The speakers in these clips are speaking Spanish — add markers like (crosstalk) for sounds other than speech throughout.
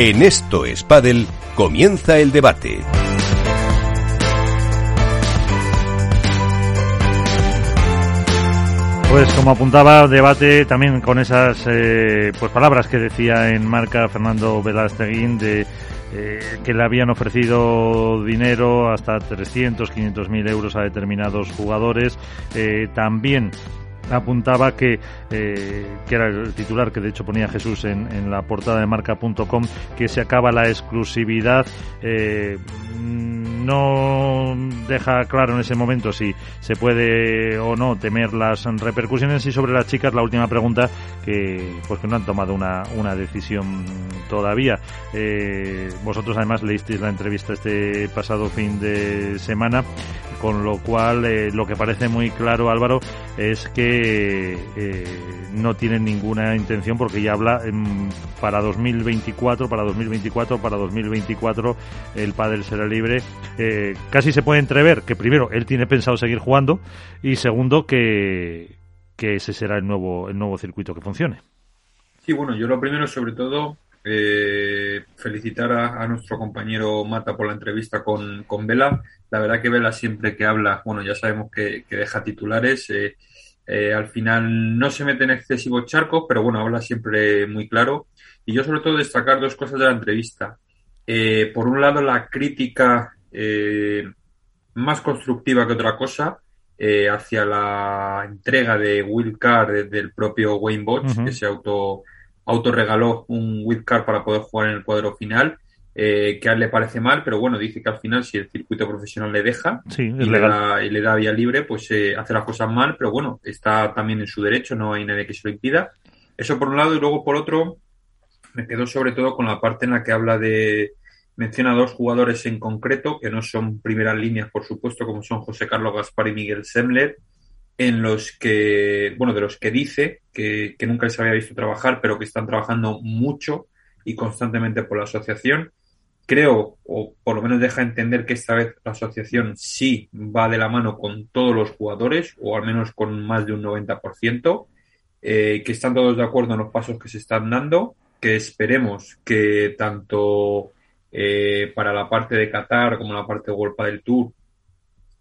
En Esto es comienza el debate. Pues como apuntaba, debate también con esas eh, pues palabras que decía en marca Fernando Velasteguín de eh, que le habían ofrecido dinero hasta 300, 500 mil euros a determinados jugadores. Eh, también apuntaba que, eh, que era el titular que de hecho ponía Jesús en, en la portada de marca.com, que se acaba la exclusividad. Eh, no deja claro en ese momento si se puede o no temer las repercusiones y sobre las chicas la última pregunta que pues que no han tomado una, una decisión todavía eh, vosotros además leísteis la entrevista este pasado fin de semana con lo cual lo que parece muy claro Álvaro es que eh, no tienen ninguna intención porque ya habla para 2024 para 2024 para 2024 el pádel será libre eh, casi se puede entrever que primero él tiene pensado seguir jugando y segundo que, que ese será el nuevo el nuevo circuito que funcione sí bueno yo lo primero sobre todo eh, felicitar a, a, nuestro compañero Mata por la entrevista con, con Vela. La verdad que Vela siempre que habla, bueno, ya sabemos que, que deja titulares. Eh, eh, al final no se mete en excesivos charcos, pero bueno, habla siempre muy claro. Y yo sobre todo destacar dos cosas de la entrevista. Eh, por un lado, la crítica eh, más constructiva que otra cosa hacia la entrega de Will Carr del propio Wayne Botch, uh -huh. que se auto autorregaló un wildcard para poder jugar en el cuadro final, eh, que a él le parece mal, pero bueno, dice que al final si el circuito profesional le deja sí, y, le da, y, le da, vía libre, pues eh, hace las cosas mal, pero bueno, está también en su derecho, no hay nadie que se lo impida. Eso por un lado, y luego por otro, me quedo sobre todo con la parte en la que habla de, menciona dos jugadores en concreto, que no son primeras líneas, por supuesto, como son José Carlos Gaspar y Miguel Semler, en los que, bueno, de los que dice que, que, nunca les había visto trabajar, pero que están trabajando mucho y constantemente por la asociación. Creo, o por lo menos deja entender que esta vez la asociación sí va de la mano con todos los jugadores, o al menos con más de un 90%, eh, que están todos de acuerdo en los pasos que se están dando, que esperemos que tanto eh, para la parte de Qatar como la parte de World del Tour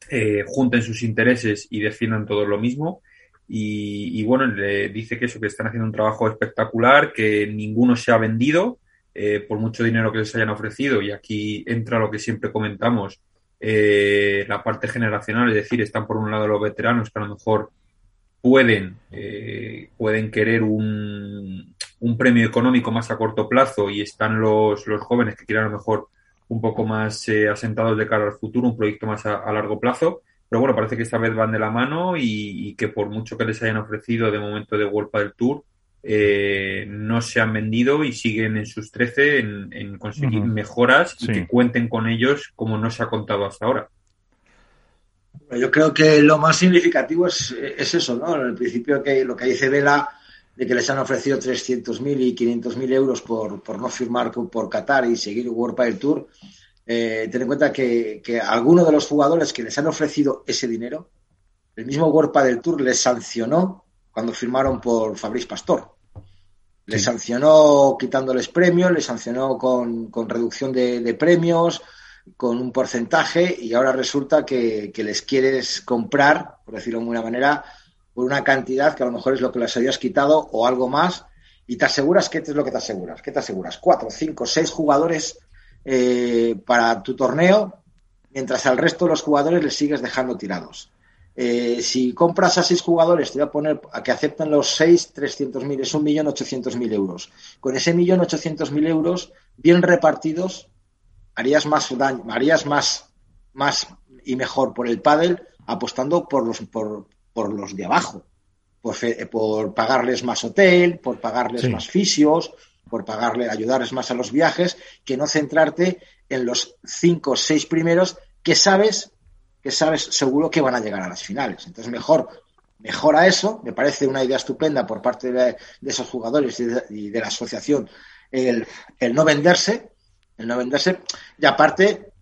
eh, junten sus intereses y defiendan todo lo mismo. Y, y, bueno, le dice que eso, que están haciendo un trabajo espectacular, que ninguno se ha vendido eh, por mucho dinero que les hayan ofrecido. Y aquí entra lo que siempre comentamos, eh, la parte generacional, es decir, están por un lado los veteranos que a lo mejor pueden, eh, pueden querer un, un, premio económico más a corto plazo y están los, los jóvenes que quieren a lo mejor un poco más eh, asentados de cara al futuro, un proyecto más a, largo plazo. Pero bueno, parece que esta vez van de la mano y, y que por mucho que les hayan ofrecido de momento de World del Tour, eh, no se han vendido y siguen en sus 13 en, en conseguir uh -huh. mejoras y sí. que cuenten con ellos como no se ha contado hasta ahora. Yo creo que lo más significativo es, es eso, ¿no? En el principio que lo que dice Vela de que les han ofrecido 300.000 y 500.000 euros por, por no firmar por Qatar y seguir World del Tour, eh, ten en cuenta que, que algunos de los jugadores que les han ofrecido ese dinero, el mismo World del Tour les sancionó cuando firmaron por Fabrice Pastor. Les sí. sancionó quitándoles premios, les sancionó con, con reducción de, de, premios, con un porcentaje, y ahora resulta que, que les quieres comprar, por decirlo de alguna manera, por una cantidad que a lo mejor es lo que les habías quitado o algo más, y te aseguras que es lo que te aseguras. ¿Qué te aseguras? Cuatro, cinco, seis jugadores eh, para tu torneo, mientras al resto de los jugadores les sigues dejando tirados. Eh, si compras a seis jugadores, te voy a poner a que acepten los seis 300.000, es un millón ochocientos mil euros. Con ese millón ochocientos mil euros, bien repartidos, harías más daño, harías más, más y mejor por el pádel apostando por los, por, por los de abajo, por, fe, por pagarles más hotel, por pagarles sí. más fisios, por pagarle, ayudarles más a los viajes, que no centrarte en los cinco o seis primeros que sabes, que sabes seguro que van a llegar a las finales. Entonces mejor, mejora eso, me parece una idea estupenda por parte de, esos jugadores y de, y de la asociación el, el, no venderse, el no venderse, y aparte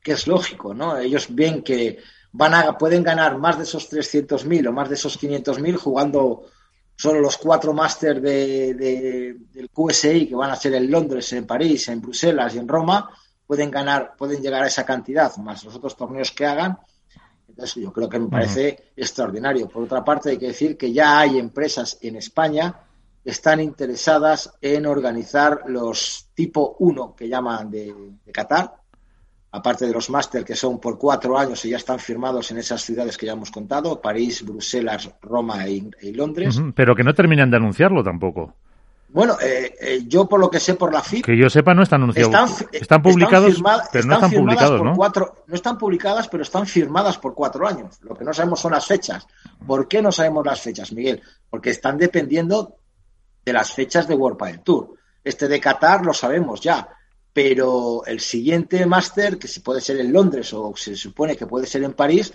que es lógico, ¿no? Ellos ven que van a, pueden ganar más de esos 300.000 o más de esos 500.000 jugando solo los cuatro máster de, del QSI que van a ser en Londres, en París, en Bruselas y en Roma, pueden ganar, pueden llegar a esa cantidad, más los otros torneos que hagan. Entonces, yo creo que me parece extraordinario. Por otra parte, hay que decir que ya hay empresas en España que están interesadas en organizar los tipo 1 que llaman de, de Qatar, aparte de los máster que son por cuatro años y ya están firmados en esas ciudades que ya hemos contado, París, Bruselas, Roma y, e, Londres. Pero que no terminan de anunciarlo tampoco. Bueno, eh, eh, yo por lo que sé por la FIP... Que yo sepa no están anunciados. Están, publicados, pero no están publicados, ¿no? Cuatro, no están publicadas, pero están firmadas por cuatro años. Lo que no sabemos son las fechas. ¿Por qué no sabemos las fechas, Miguel? Porque están dependiendo de las fechas de World Padel Tour. Este de Qatar lo sabemos ya pero el siguiente máster, que se puede ser en Londres o se supone que puede ser en París,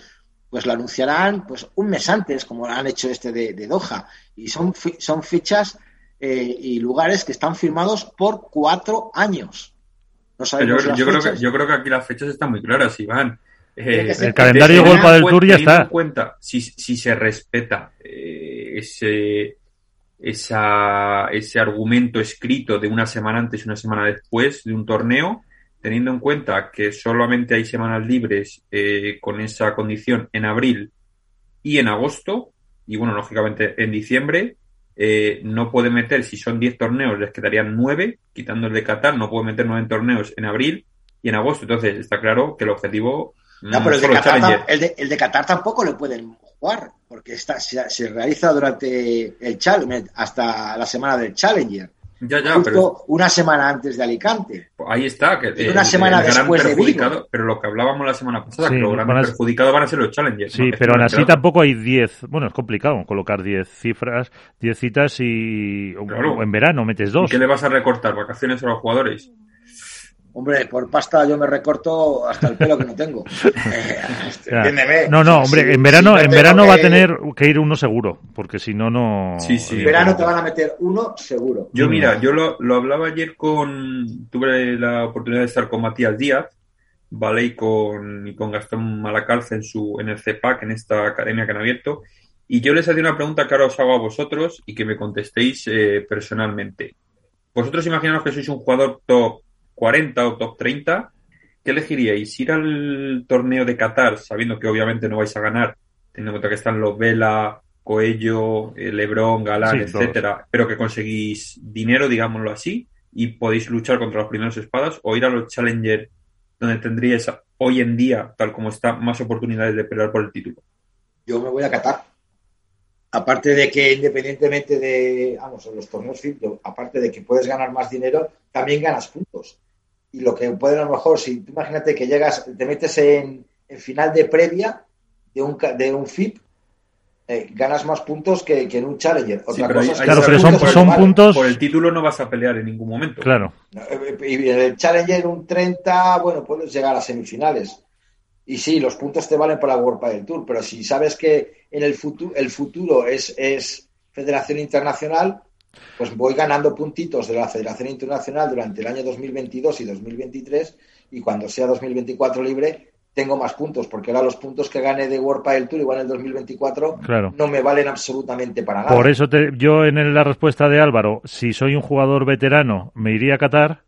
pues lo anunciarán pues un mes antes, como han hecho este de, Doha. Y son, son fechas eh, y lugares que están firmados por cuatro años. No sabemos yo, creo que, yo creo que aquí las fechas están muy claras, Iván. Eh, el calendario Golpa del Tour ya está. cuenta, si, si se respeta eh, ese esa, ese argumento escrito de una semana antes y una semana después de un torneo, teniendo en cuenta que solamente hay semanas libres eh, con esa condición en abril y en agosto, y bueno, lógicamente en diciembre, eh, no puede meter, si son 10 torneos, les quedarían 9, quitando el de Qatar, no puede meter 9 torneos en abril y en agosto. Entonces, está claro que el objetivo. No, pero el de, Qatar, el de Qatar tampoco le pueden jugar, porque está, se, realiza durante el Challenger, hasta la semana del Challenger. Ya, ya, justo una semana antes de Alicante. Pues ahí está, que una semana después de Vigo. Pero lo que hablábamos la semana pasada, que los grandes perjudicados van a ser los Challengers. Sí, pero aún así tampoco hay 10, bueno, es complicado colocar 10 cifras, 10 citas y o, en verano metes dos. ¿Y qué le vas a recortar? ¿Vacaciones a los jugadores? Hombre, por pasta yo me recorto hasta el pelo que no tengo. (laughs) Eh, no, no, hombre, en verano, en verano va a tener que ir uno seguro, porque si no, no. Sí, sí. En verano te van a meter uno seguro. Yo, mira, yo lo, lo hablaba ayer con. Tuve la oportunidad de estar con Matías Díaz, ¿vale? Y con, y con Gastón Malacalce en, su, en el CEPAC, en esta academia que han abierto. Y yo les hacía una pregunta que ahora os hago a vosotros y que me contestéis eh, personalmente. Vosotros imaginaos que sois un jugador top 40 o top 30, ¿qué elegiríais? ¿Ir al torneo de Qatar, sabiendo que obviamente no vais a ganar, teniendo en cuenta que están los Vela, Coello, eh, Lebron, Galán, etcétera, pero que conseguís dinero, digámoslo así, y podéis luchar contra los primeros espadas, o ir a los Challenger, donde tendríais hoy en día, tal como está, más oportunidades de pelear por el título? Yo me voy a Qatar. Aparte de que independientemente de, vamos, en los torneos aparte de que puedes ganar más dinero, también ganas puntos y lo que puede a lo mejor, si tú imagínate que llegas, te metes en, final de previa de un, de un FIP, eh, ganas más puntos que, en un Challenger. Otra claro, pero son, puntos, Por el título no vas a pelear en ningún momento. Claro. Eh, y en el Challenger un 30, bueno, puedes llegar a semifinales. Y sí, los puntos te valen para la World del Tour, pero si sabes que en el futuro, el futuro es, es Federación Internacional, pues voy ganando puntitos de la Federación Internacional durante el año 2022 y 2023 y cuando sea 2024 libre tengo más puntos, porque ahora los puntos que gane de World Padel Tour igual en el 2024 no me valen absolutamente para nada. Por eso yo en la respuesta de Álvaro, si soy un jugador veterano, me iría a Qatar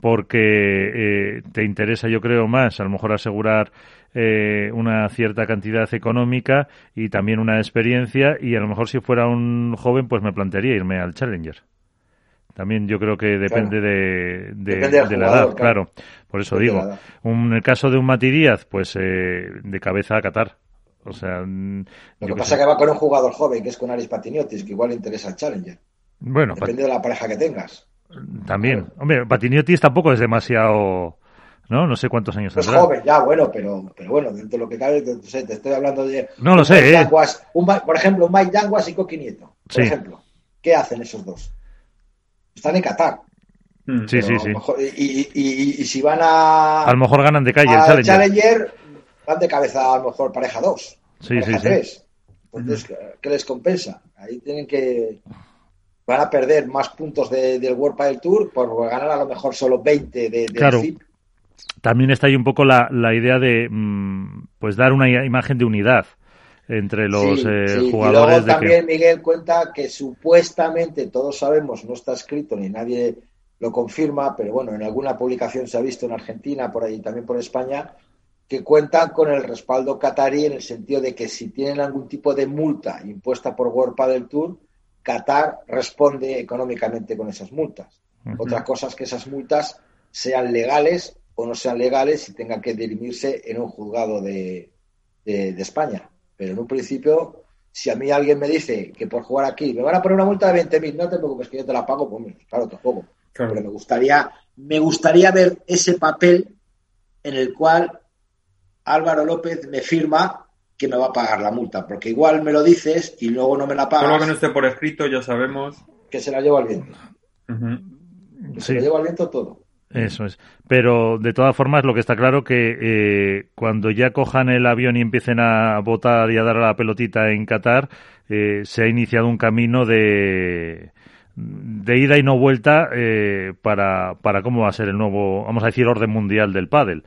porque eh, te interesa, yo creo, más a lo mejor asegurar eh, una cierta cantidad económica y también una experiencia y a lo mejor si fuera un joven pues me plantearía irme al Challenger. También yo creo que depende de, de, la edad, claro. Por eso digo, en el caso de un Mati Díaz, pues eh, de cabeza a Qatar. O sea, mm, lo que pasa es que va con un jugador joven que es con Aris Patiniotis, que igual le interesa el Challenger. Bueno, depende de la pareja que tengas. También. Hombre, Patiniotis tampoco es demasiado. ¿No? No sé cuántos años Es joven, ya, bueno, pero, pero bueno, dentro de lo que cabe, te, te estoy hablando de. No lo sé, ¿eh? por ejemplo, un Mike Yanguas y Coqui Nieto. Por ejemplo. ¿Qué hacen esos dos? Están en Qatar. Mm. Sí, sí, sí. y, y, si van a. A lo mejor ganan de calle el Challenger. Challenger. Van de cabeza a lo mejor pareja 2. Sí, sí, sí. Entonces, ¿qué les compensa? Ahí tienen que van a perder más puntos del World Padel Tour por ganar a lo mejor solo 20 de, claro. También está ahí un poco la, idea de mm, pues dar una imagen de unidad. entre los eh, jugadores. Y luego también Miguel cuenta que supuestamente, todos sabemos, no está escrito ni nadie lo confirma, pero bueno, en alguna publicación se ha visto en Argentina, por ahí también por España, que cuentan con el respaldo catarí en el sentido de que si tienen algún tipo de multa impuesta por World del Tour, Qatar responde económicamente con esas multas. Otra cosa es que esas multas sean legales o no sean legales y tengan que dirimirse en un juzgado de, España. Pero en un principio, si a mí alguien me dice que por jugar aquí me van a poner una multa de 20.000, no te preocupes que yo te la pago, pues claro, tampoco. Pero me gustaría, me gustaría ver ese papel en el cual Álvaro López me firma que me va a pagar la multa, porque igual me lo dices y luego no me la pagas. Todo lo que no esté por escrito, ya sabemos. Que se la lleva al viento. Se la lleva al viento todo. Eso es. Pero de todas formas, lo que está claro que eh, cuando ya cojan el avión y empiecen a votar y a dar la pelotita en Qatar, eh, se ha iniciado un camino de, de ida y no vuelta eh, para, para cómo va a ser el nuevo, vamos a decir, orden mundial del pádel.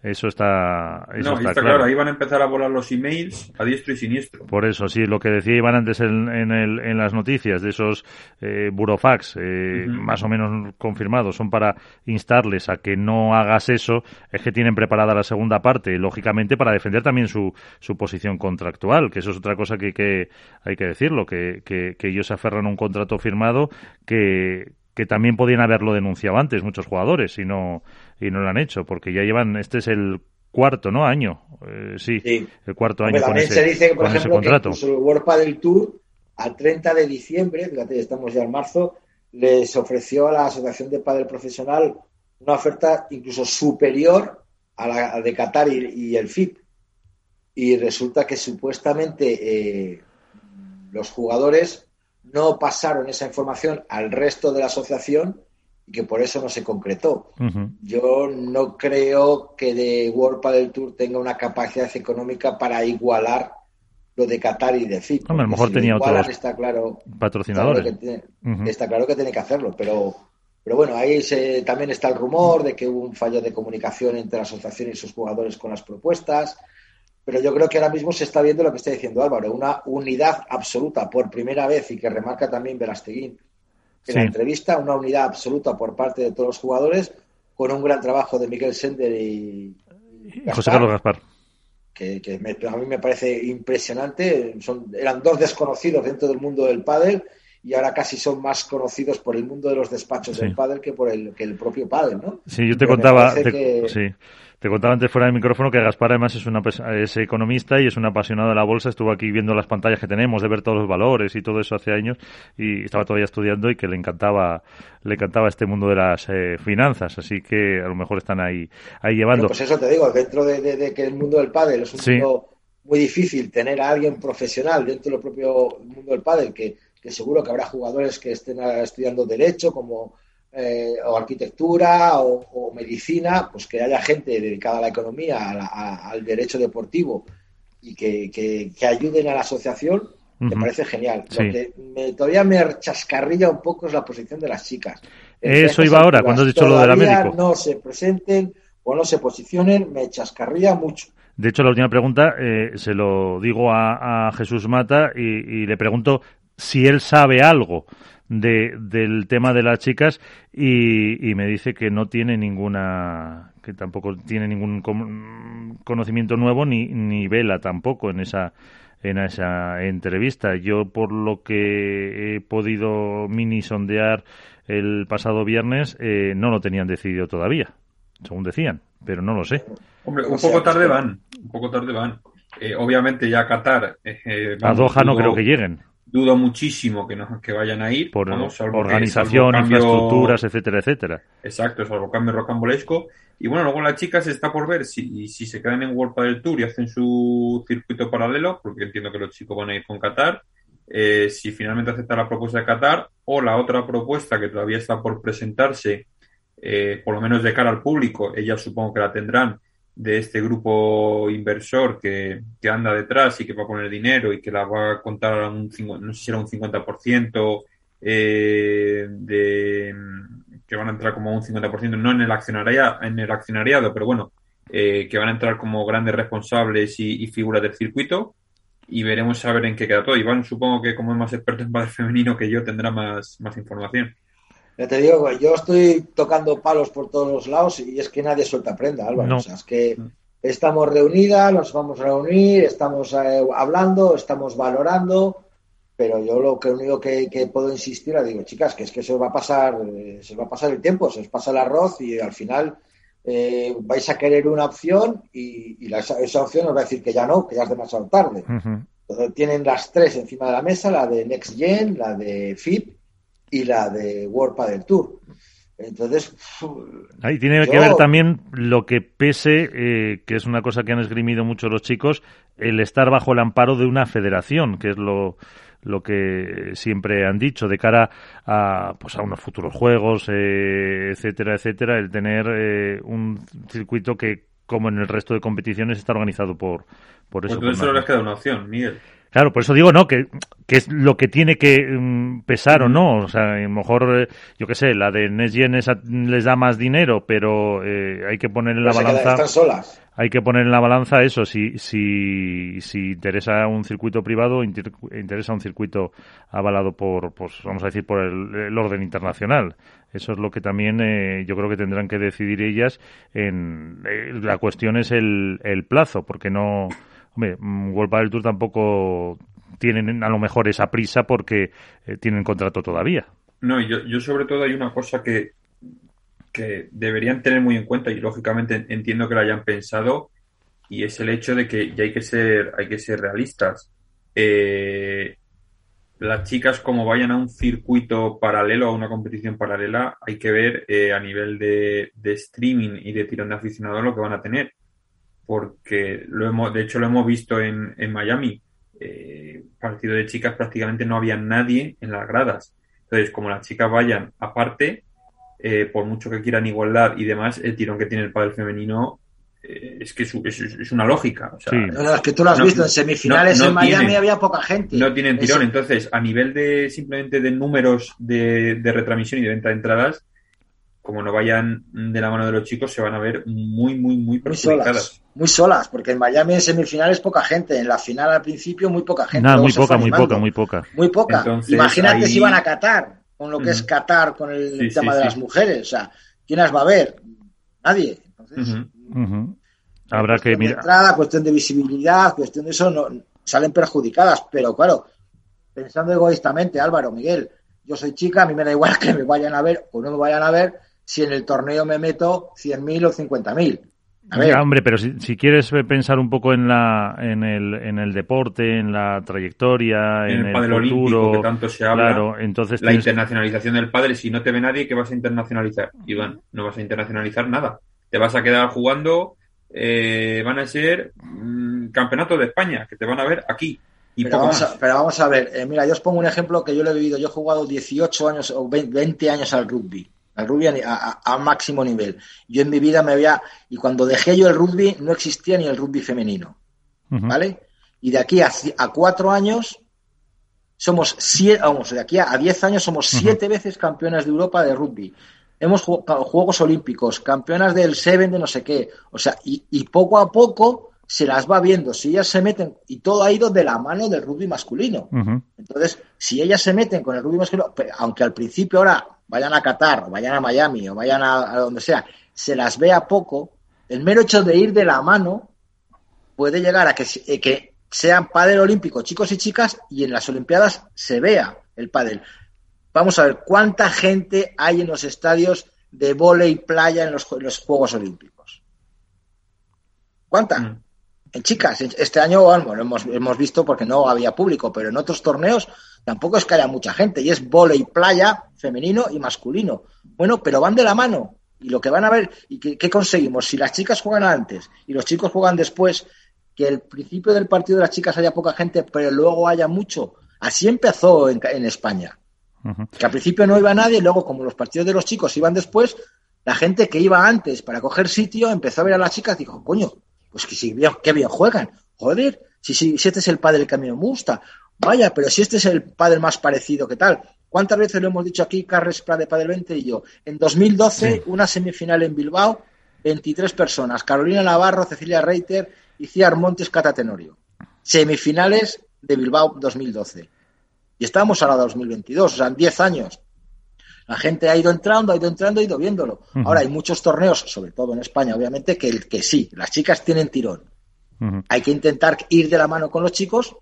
Eso está, eso está, claro. Ahí van a empezar a volar los emails a diestro y siniestro. Por eso, sí, lo que decía Iván antes en, en, el, en las noticias de esos eh, burofax, eh, más o menos confirmados, son para instarles a que no hagas eso, es que tienen preparada la segunda parte, lógicamente para defender también su, su posición contractual, que eso es otra cosa que, que hay que decirlo, que, que, que ellos se aferran a un contrato firmado que, que también podían haberlo denunciado antes muchos jugadores y no, y no lo han hecho, porque ya llevan, este es el cuarto, ¿no? Año, eh, sí, el cuarto año con ese, se dice, por ejemplo, que el World Padel Tour al 30 de diciembre, fíjate, estamos ya en marzo, les ofreció a la Asociación de Padel Profesional una oferta incluso superior a la de Qatar y, el FIP. Y resulta que supuestamente eh, los jugadores no pasaron esa información al resto de la asociación y que por eso no se concretó. Yo no creo que de World Padel Tour tenga una capacidad económica para igualar lo de Qatar y de FIP. a lo mejor tenía otros está claro, patrocinadores. Está claro, que tiene, está claro que tiene que hacerlo, pero, pero bueno, ahí se, también está el rumor de que hubo un fallo de comunicación entre la asociación y sus jugadores con las propuestas pero yo creo que ahora mismo se está viendo lo que está diciendo Álvaro, una unidad absoluta por primera vez y que remarca también Verasteguín en la entrevista, una unidad absoluta por parte de todos los jugadores con un gran trabajo de Miguel Sender y, José Carlos Gaspar. Que, a mí me parece impresionante. Son, eran dos desconocidos dentro del mundo del pádel y ahora casi son más conocidos por el mundo de los despachos del pádel que por el, que el propio pádel, ¿no? Sí, yo te contaba... sí te contaba antes fuera del micrófono que Gaspar además es, una, es economista y es un apasionado de la bolsa. Estuvo aquí viendo las pantallas que tenemos, de ver todos los valores y todo eso hace años y estaba todavía estudiando y que le encantaba le encantaba este mundo de las eh, finanzas. Así que a lo mejor están ahí, ahí llevando. pues eso te digo, dentro de, que el mundo del pádel es un mundo muy difícil tener a alguien profesional dentro del propio mundo del pádel que, que seguro que habrá jugadores que estén estudiando derecho como eh, o arquitectura o, medicina, pues que haya gente dedicada a la economía, al derecho deportivo y que, ayuden a la asociación, me parece genial. Lo que me, todavía me chascarrilla un poco es la posición de las chicas. Eso iba ahora, cuando has dicho lo de la médico. No se presenten o no se posicionen, me chascarría mucho. De hecho, la última pregunta eh, se lo digo a, Jesús Mata y, le pregunto si él sabe algo de, del tema de las chicas y, me dice que no tiene ninguna que tampoco tiene ningún conocimiento nuevo ni, ni vela tampoco en esa en esa entrevista. Yo por lo que he podido mini sondear el pasado viernes eh, no lo tenían decidido todavía, según decían, pero no lo sé. Hombre, un poco tarde van, un poco tarde van. Eh, obviamente ya Qatar. Eh, a Doha no creo que lleguen dudo muchísimo que, no, que vayan a ir. Por organización, infraestructuras, etcétera, etcétera. Exacto, salvo cambio rocambolesco. Y bueno, luego las chicas está por ver si, si se quedan en World del Tour y hacen su circuito paralelo, porque entiendo que los chicos van a ir con Qatar. Eh, si finalmente acepta la propuesta de Qatar o la otra propuesta que todavía está por presentarse, eh, por lo menos de cara al público, ellas supongo que la tendrán, de este grupo inversor que, que, anda detrás y que va a poner dinero y que la va a contar a un, no sé si era un 50% eh, de que van a entrar como un 50%, no en el accionariado, en el accionariado pero bueno, eh, que van a entrar como grandes responsables y, figuras del circuito. y veremos a ver en qué queda todo. Iván, supongo que como es más experto en padre (laughs) femenino que yo, tendrá más, más información. Ya te digo, yo estoy tocando palos por todos los lados y es que nadie suelta prenda, Álvaro. O sea, es que estamos reunidas, nos vamos a reunir, estamos eh, hablando, estamos valorando, pero yo lo que único que, puedo insistir, digo, chicas, que es que se os va a pasar, eh, se va a pasar el tiempo, se os pasa el arroz y al final eh, vais a querer una opción y, esa opción os va a decir que ya no, que ya es demasiado tarde. tienen las tres encima de la mesa, la de Next Gen, la de FIP y la de World Padel Tour. Entonces. Ahí tiene que ver también lo que pese, eh, que es una cosa que han esgrimido mucho los chicos, el estar bajo el amparo de una federación, que es lo, lo que siempre han dicho de cara a pues a unos futuros juegos eh, etcétera etcétera el tener eh, un circuito que como en el resto de competiciones está organizado por por eso pues solo les queda una opción Miguel Claro, por eso digo, ¿no? Que, que es lo que tiene que mm, pesar o no. O sea, a lo mejor, eh, yo qué sé, la de Nesgen les da más dinero, pero eh, hay que poner en la balanza. Están solas. Hay que poner en la balanza eso, si, si, si interesa un circuito privado, interesa un circuito avalado por, pues, vamos a decir, por el, orden internacional. Eso es lo que también eh, yo creo que tendrán que decidir ellas. En, la cuestión es el, el plazo, porque no Hombre, mm, World del Tour tampoco tienen a lo mejor esa prisa porque eh, tienen contrato todavía. No, yo, yo sobre todo hay una cosa que, que deberían tener muy en cuenta y lógicamente entiendo que lo hayan pensado y es el hecho de que ya hay que ser, hay que ser realistas. Eh, las chicas como vayan a un circuito paralelo, a una competición paralela, hay que ver eh, a nivel de, de, streaming y de tirón de aficionados lo que van a tener porque lo hemos, de hecho lo hemos visto en, en Miami. Eh, partido de chicas prácticamente no había nadie en las gradas. Entonces, como las chicas vayan aparte, eh, por mucho que quieran igualdad y demás, el tirón que tiene el padre femenino eh, es que es, es, una lógica. O sea, es que tú lo has visto en semifinales en Miami había poca gente. No tienen tirón. Entonces, a nivel de simplemente de números de, de retransmisión y de venta de entradas, como no vayan de la mano de los chicos, se van a ver muy, muy, muy perjudicadas. Muy solas, porque en Miami en semifinales poca gente, en la final al principio muy poca gente. muy poca, muy poca, muy poca. Muy poca. Imagínate si van a Qatar, con lo que es Qatar, con el tema de las mujeres. O sea, ¿quién las va a ver? Nadie. Entonces, Habrá que mirar. Entrada, cuestión de visibilidad, cuestión de eso, no, salen perjudicadas, pero claro, pensando egoístamente, Álvaro, Miguel, yo soy chica, a mí me da igual (laughs) que me vayan a ver o no me vayan a ver, si en el torneo me meto 100.000 o 50.000. A hombre, pero si, quieres pensar un poco en la en el, en el deporte, en la trayectoria, en, el, futuro, que tanto se habla, entonces la internacionalización del padre, si no te ve nadie, ¿qué vas a internacionalizar? Iván, no vas a internacionalizar nada. Te vas a quedar jugando, eh, van a ser mm, campeonatos de España, que te van a ver aquí. Y pero, vamos A, pero vamos a ver, eh, mira, yo os pongo un ejemplo que yo lo he vivido. Yo he jugado 18 años o 20 años al rugby al rugby a, máximo nivel. Yo en mi vida me había, y cuando dejé yo el rugby, no existía ni el rugby femenino. ¿Vale? Y de aquí a, cuatro años, somos siete, vamos, de aquí a, diez años somos siete veces campeonas de Europa de rugby. Hemos jugado Juegos Olímpicos, campeonas del Seven de no sé qué. O sea, y, y poco a poco se las va viendo. Si ellas se meten, y todo ha ido de la mano del rugby masculino. Entonces, si ellas se meten con el rugby masculino, aunque al principio ahora vayan a Qatar, o vayan a Miami, o vayan a, donde sea, se las vea poco, el mero hecho de ir de la mano puede llegar a que, eh, que sean pádel olímpico, chicos y chicas, y en las Olimpiadas se vea el pádel. Vamos a ver cuánta gente hay en los estadios de volei y playa en los, Juegos Olímpicos. ¿Cuánta? Mm. En chicas, este año bueno, hemos, hemos visto porque no había público, pero en otros torneos Tampoco es que haya mucha gente y es y playa femenino y masculino. Bueno, pero van de la mano. Y lo que van a ver, ¿y qué, conseguimos? Si las chicas juegan antes y los chicos juegan después, que el principio del partido de las chicas haya poca gente, pero luego haya mucho. Así empezó en, España. Que al principio no iba nadie, y luego como los partidos de los chicos iban después, la gente que iba antes para coger sitio empezó a ver a las chicas y dijo, coño, pues que sí, qué bien juegan. Joder, si, si, si este es el padre que a mí me gusta vaya, pero si este es el padre más parecido, ¿qué tal? ¿Cuántas veces lo hemos dicho aquí, Carles de Padre 20 y yo? En 2012, una semifinal en Bilbao, 23 personas, Carolina Navarro, Cecilia Reiter y Ciar Montes Catatenorio. semifinales de Bilbao 2012. Y estamos ahora 2022, o sea, en 10 años. La gente ha ido entrando, ha ido entrando, ha ido viéndolo. Ahora hay muchos torneos, sobre todo en España, obviamente, que, que sí, las chicas tienen tirón. Hay que intentar ir de la mano con los chicos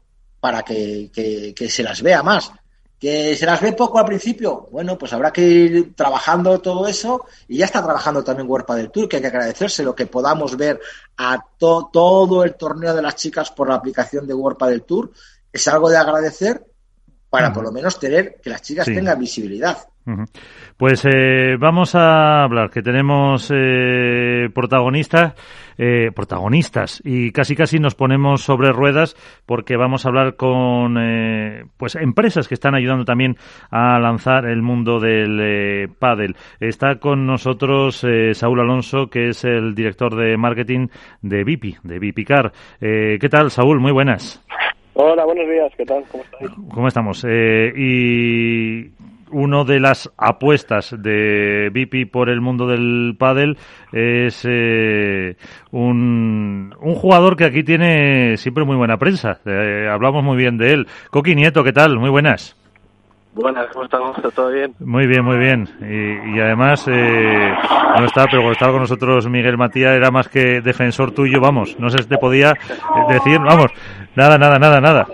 para que, que, se las vea más. ¿Que se las ve poco al principio? Bueno, pues habrá que ir trabajando todo eso y ya está trabajando también Huerpa del Tour, que hay que agradecerse lo que podamos ver a todo el torneo de las chicas por la aplicación de Huerpa del Tour. Es algo de agradecer para por lo menos tener que las chicas tengan visibilidad. Pues eh, vamos a hablar, que tenemos eh, protagonistas, eh, protagonistas y casi casi nos ponemos sobre ruedas porque vamos a hablar con pues empresas que están ayudando también a lanzar el mundo del pádel. Está con nosotros Saúl Alonso, que es el director de marketing de Vipi, de Vipicar. ¿Qué tal, Saúl? Muy buenas. Hola, buenos días. ¿Qué tal? ¿Cómo estáis? ¿Cómo estamos? y una de las apuestas de Vipi por el mundo del pádel es eh, un, un, jugador que aquí tiene siempre muy buena prensa. Eh, hablamos muy bien de él. Coqui Nieto, ¿qué tal? Muy buenas. Buenas, ¿cómo estamos? ¿Todo bien? Muy bien, muy bien. Y, además, eh, no está, pero estaba con nosotros Miguel Matías era más que defensor tuyo, vamos. No sé si te podía decir, vamos, nada, nada, nada, nada.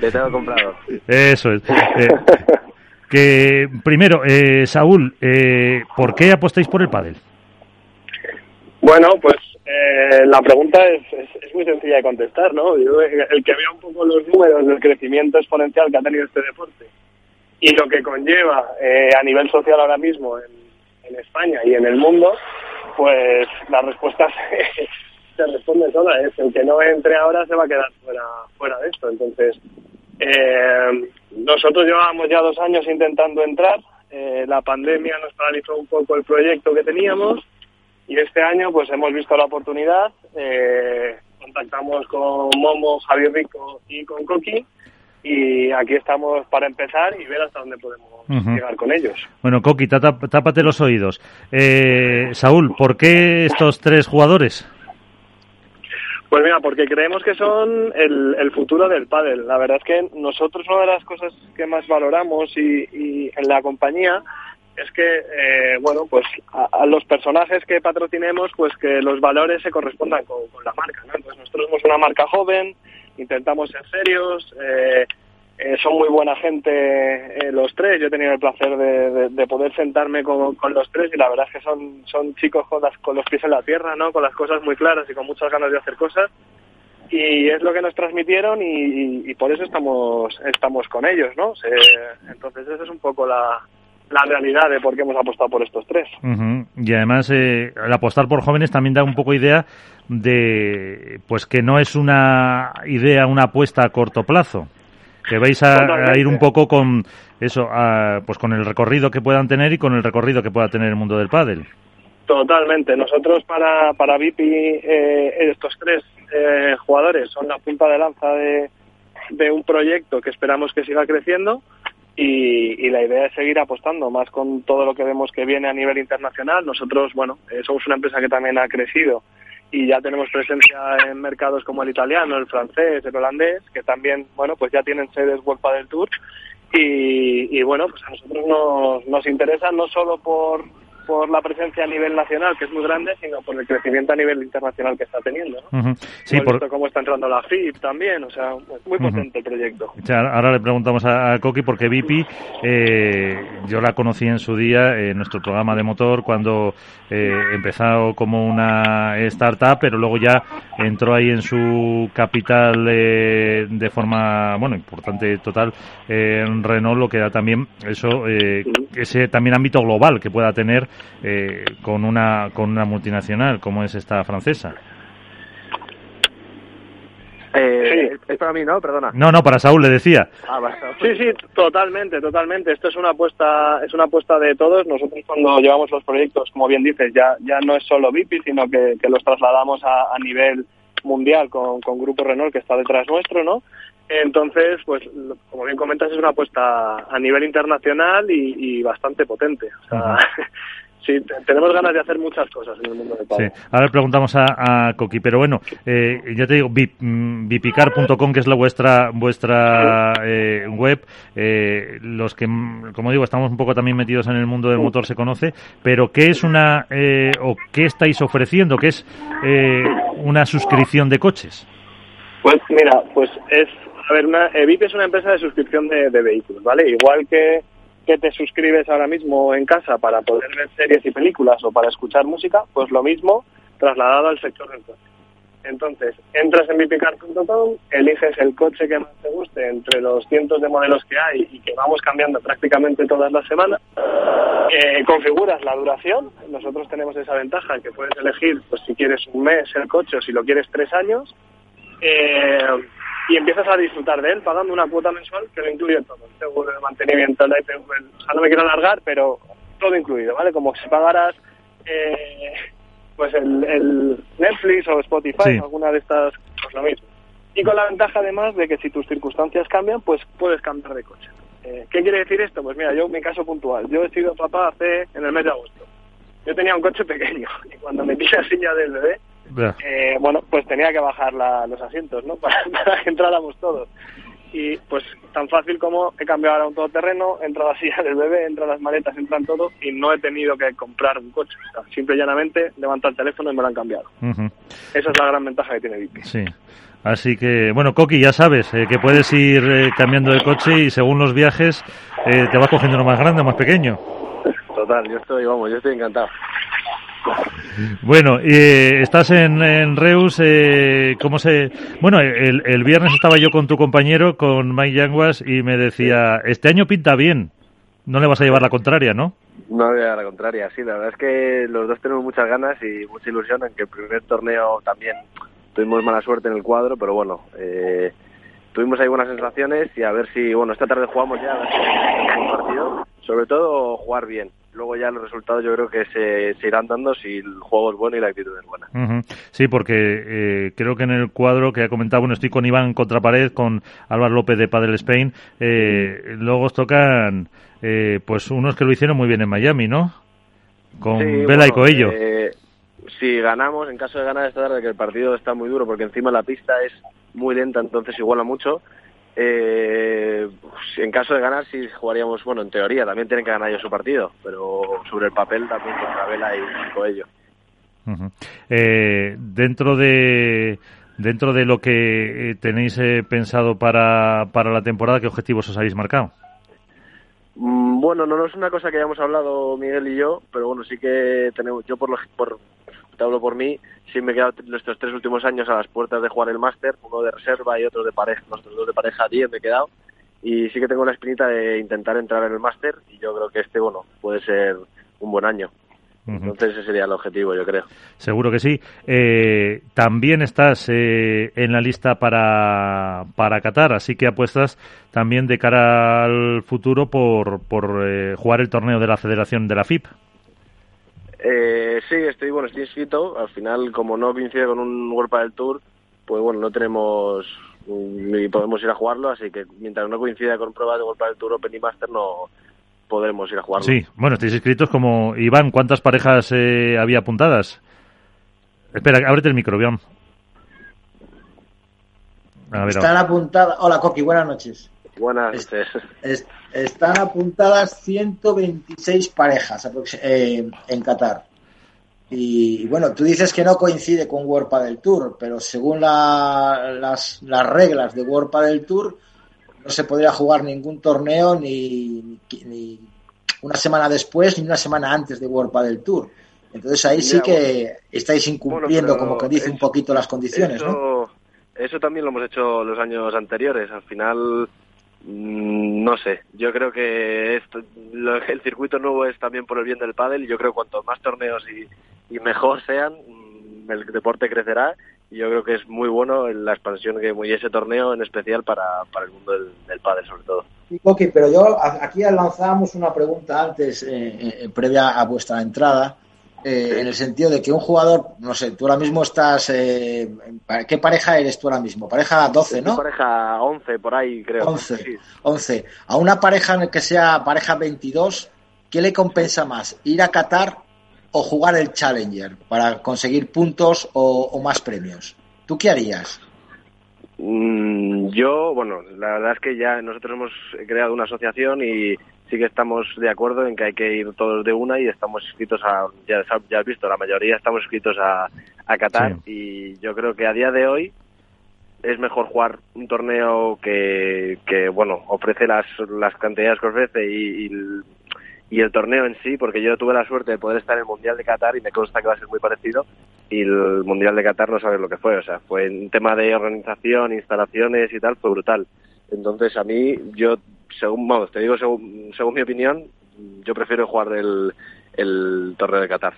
Te tengo comprado. Eso es. Que primero, eh, Saúl, eh, ¿por qué apostáis por el pádel? Bueno, pues eh, la pregunta es, es, muy sencilla de contestar, ¿no? el que vea un poco los números del crecimiento exponencial que ha tenido este deporte y lo que conlleva eh, a nivel social ahora mismo en, España y en el mundo, pues la respuesta (laughs) se, responde sola. Es el que no entre ahora se va a quedar fuera, fuera de esto. Entonces, eh, nosotros llevábamos ya dos años intentando entrar. Eh, la pandemia nos paralizó un poco el proyecto que teníamos y este año pues hemos visto la oportunidad. Eh, contactamos con Momo, Javier Rico y con Coqui y aquí estamos para empezar y ver hasta dónde podemos llegar con ellos. Bueno, Coqui, tápate los oídos. Eh, Saúl, ¿por qué estos tres jugadores? Pues mira, porque creemos que son el, futuro del pádel. La verdad es que nosotros una de las cosas que más valoramos y, en la compañía es que, eh, bueno, pues a, los personajes que patrocinemos, pues que los valores se correspondan con, la marca, ¿no? Entonces nosotros somos una marca joven, intentamos ser serios, eh, eh, son muy buena gente eh, los tres. Yo he tenido el placer de, poder sentarme con, los tres y la verdad es que son, son chicos con, con los pies en la tierra, ¿no? Con las cosas muy claras y con muchas ganas de hacer cosas. Y es lo que nos transmitieron y, por eso estamos, estamos con ellos, ¿no? entonces esa es un poco la, la realidad de por qué hemos apostado por estos tres. Y además, eh, el apostar por jóvenes también da un poco idea de, pues que no es una idea, una apuesta a corto plazo que vais a, ir un poco con eso, pues con el recorrido que puedan tener y con el recorrido que pueda tener el mundo del pádel. Totalmente. Nosotros para, para VIP eh, estos tres eh, jugadores son la punta de lanza de, de un proyecto que esperamos que siga creciendo y, la idea es seguir apostando más con todo lo que vemos que viene a nivel internacional. Nosotros, bueno, eh, somos una empresa que también ha crecido y ya tenemos presencia en mercados como el italiano, el francés, el holandés, que también, bueno, pues ya tienen sedes World del Tour y, y, bueno, pues a nosotros nos, nos interesa no solo por, por la presencia a nivel nacional, que es muy grande, sino por el crecimiento a nivel internacional que está teniendo. ¿no? Sí, por... cómo está entrando la FIP también, o sea, muy potente el proyecto. ahora le preguntamos a, Coqui, porque Vipi, eh, yo la conocí en su día en nuestro programa de motor cuando eh, empezó como una startup, pero luego ya entró ahí en su capital eh, de forma, bueno, importante total, en Renault, lo que da también eso, eh, ese también ámbito global que pueda tener eh, con, una, con una multinacional como es esta francesa. Eh, Es para mí, ¿no? Perdona. No, no, para Saúl le decía. Ah, sí, sí, totalmente, totalmente. Esto es una apuesta, es una apuesta de todos. Nosotros cuando llevamos los proyectos, como bien dices, ya, ya no es solo VIP, sino que, los trasladamos a, a nivel mundial con, con Grupo Renault que está detrás nuestro, ¿no? Entonces, pues, como bien comentas, es una apuesta a nivel internacional y, bastante potente. O sea, (laughs) sí, tenemos ganas de hacer muchas cosas en el mundo del pádel. Sí. Ahora preguntamos a, a Coqui, pero bueno, eh, ya te digo, bipicar.com, mm, que es la vuestra vuestra eh, web, eh, los que, mm, como digo, estamos un poco también metidos en el mundo del motor se conoce, pero ¿qué es una, eh, o qué estáis ofreciendo? ¿Qué es eh, una suscripción de coches? Pues mira, pues es, a ver, una, VIP es una empresa de suscripción de, de vehículos, ¿vale? Igual que que te suscribes ahora mismo en casa para poder ver series y películas o para escuchar música, pues lo mismo trasladado al sector del coche. Entonces, entras en vpcar.com, eliges el coche que más te guste entre los cientos de modelos que hay y que vamos cambiando prácticamente todas las semanas. Eh, configuras la duración. Nosotros tenemos esa ventaja que puedes elegir pues si quieres un mes el coche o si lo quieres tres años. Eh, y empiezas a disfrutar de él pagando una cuota mensual que lo incluye todo, el seguro de mantenimiento, el IPV, o sea, no me quiero alargar, pero todo incluido, ¿vale? Como si pagaras eh, pues el, el, Netflix o Spotify, alguna de estas, pues lo mismo. Y con la ventaja además de que si tus circunstancias cambian, pues puedes cambiar de coche. Eh, ¿Qué quiere decir esto? Pues mira, yo mi caso puntual, yo he sido papá hace en el mes de agosto. Yo tenía un coche pequeño (laughs) y cuando metí la silla del bebé, eh, bueno, pues tenía que bajar los asientos, ¿no? (laughs) Para, que entráramos todos. Y pues tan fácil como he cambiado ahora un todoterreno, entra la silla del bebé, entra las maletas, entran todo y no he tenido que comprar un coche. simple y llanamente levanto el teléfono y me lo han cambiado. Esa es la gran ventaja que tiene VIP. Sí. Así que, bueno, Coqui, ya sabes eh, que puedes ir eh, cambiando de coche y según los viajes te vas cogiendo uno más grande o más pequeño. Total, yo estoy, vamos, yo estoy encantado. Bueno, eh, estás en, Reus, eh, ¿cómo se...? Bueno, el, el, viernes estaba yo con tu compañero, con Mike Yanguas, y me decía, este año pinta bien, no le vas a llevar la contraria, ¿no? No le voy a llevar la contraria, sí, la verdad es que los dos tenemos muchas ganas y mucha ilusión en que el primer torneo también tuvimos mala suerte en el cuadro, pero bueno, eh, tuvimos ahí buenas sensaciones y a ver si, bueno, esta tarde jugamos ya, a ver si un partido, sobre todo jugar bien luego ya los resultados yo creo que se, irán dando si el juego es bueno y la actitud es buena. Sí, porque eh, creo que en el cuadro que ha comentado, bueno, estoy con Iván Contrapared, con Álvaro López de Padel Spain, eh, luego os tocan eh, pues unos que lo hicieron muy bien en Miami, ¿no? Con Vela y Coello. Eh, si ganamos, en caso de ganar esta tarde, que el partido está muy duro porque encima la pista es muy lenta, entonces iguala mucho, eh, en caso de ganar, sí jugaríamos, bueno, en teoría también tienen que ganar ellos su partido, pero sobre el papel también contra Vela y Coello. eh, dentro de dentro de lo que eh, tenéis eh, pensado para, para la temporada, ¿qué objetivos os habéis marcado? Mm, bueno, no, no es una cosa que hayamos hablado Miguel y yo, pero bueno, sí que tenemos, yo por, lo, por, te hablo por mí, sí me he quedado estos tres últimos años a las puertas de jugar el máster, uno de reserva y otro de pareja, nosotros dos de pareja 10 me he quedado, y sí que tengo la espinita de intentar entrar en el máster, y yo creo que este, bueno, puede ser un buen año. Entonces ese sería el objetivo, yo creo. Seguro que sí. Eh, también estás eh, en la lista para, para Qatar, así que apuestas también de cara al futuro por, por eh, jugar el torneo de la Federación de la FIP. Eh, sí, estoy bueno, estoy inscrito. Al final, como no coincide con un World del Tour, pues bueno, no tenemos ni podemos ir a jugarlo, así que mientras no coincida con pruebas de World del Tour Open y Master no podremos ir a jugarlo. Sí, bueno, estáis inscritos como Iván, ¿cuántas parejas eh, había apuntadas? Espera, ábrete el micro, Iván. Están apuntadas. Hola, Coqui, buenas noches. Buenas noches. Están apuntadas 126 parejas eh, en Qatar. Y bueno, tú dices que no coincide con World del Tour, pero según las, las, reglas de World del Tour, no se podría jugar ningún torneo ni, ni, una semana después ni una semana antes de World del Tour. Entonces ahí sí que estáis incumpliendo, como que dice un poquito las condiciones, ¿no? Eso también lo hemos hecho los años anteriores. Al final no sé, yo creo que esto, el circuito nuevo es también por el bien del pádel y yo creo que cuanto más torneos y, mejor sean, mm, el deporte crecerá y yo creo que es muy bueno la expansión que y ese torneo en especial para, para el mundo del, del pádel sobre todo. Ok, pero yo aquí lanzábamos una pregunta antes, eh, eh, previa a vuestra entrada, eh, en el sentido de que un jugador, no sé, tú ahora mismo estás, eh, ¿qué pareja eres tú ahora mismo? Pareja 12, ¿no? Pareja 11, por ahí creo. 11, 11. A una pareja en el que sea pareja 22, ¿qué le compensa más? ¿Ir a Qatar o jugar el Challenger para conseguir puntos o, más premios? ¿Tú qué harías? Mm, yo, bueno, la verdad es que ya nosotros hemos creado una asociación y sí que estamos de acuerdo en que hay que ir todos de una y estamos inscritos a, ya, ya has visto, la mayoría estamos inscritos a, a Qatar y yo creo que a día de hoy es mejor jugar un torneo que, que bueno, ofrece las, las cantidades que ofrece y, y, el, torneo en sí, porque yo tuve la suerte de poder estar en el Mundial de Qatar y me consta que va a ser muy parecido y el Mundial de Qatar no sabes lo que fue, o sea, fue un tema de organización, instalaciones y tal, fue brutal. Entonces a mí, yo, según, vamos, te digo, según, según mi opinión, yo prefiero jugar el, el torneo de Qatar.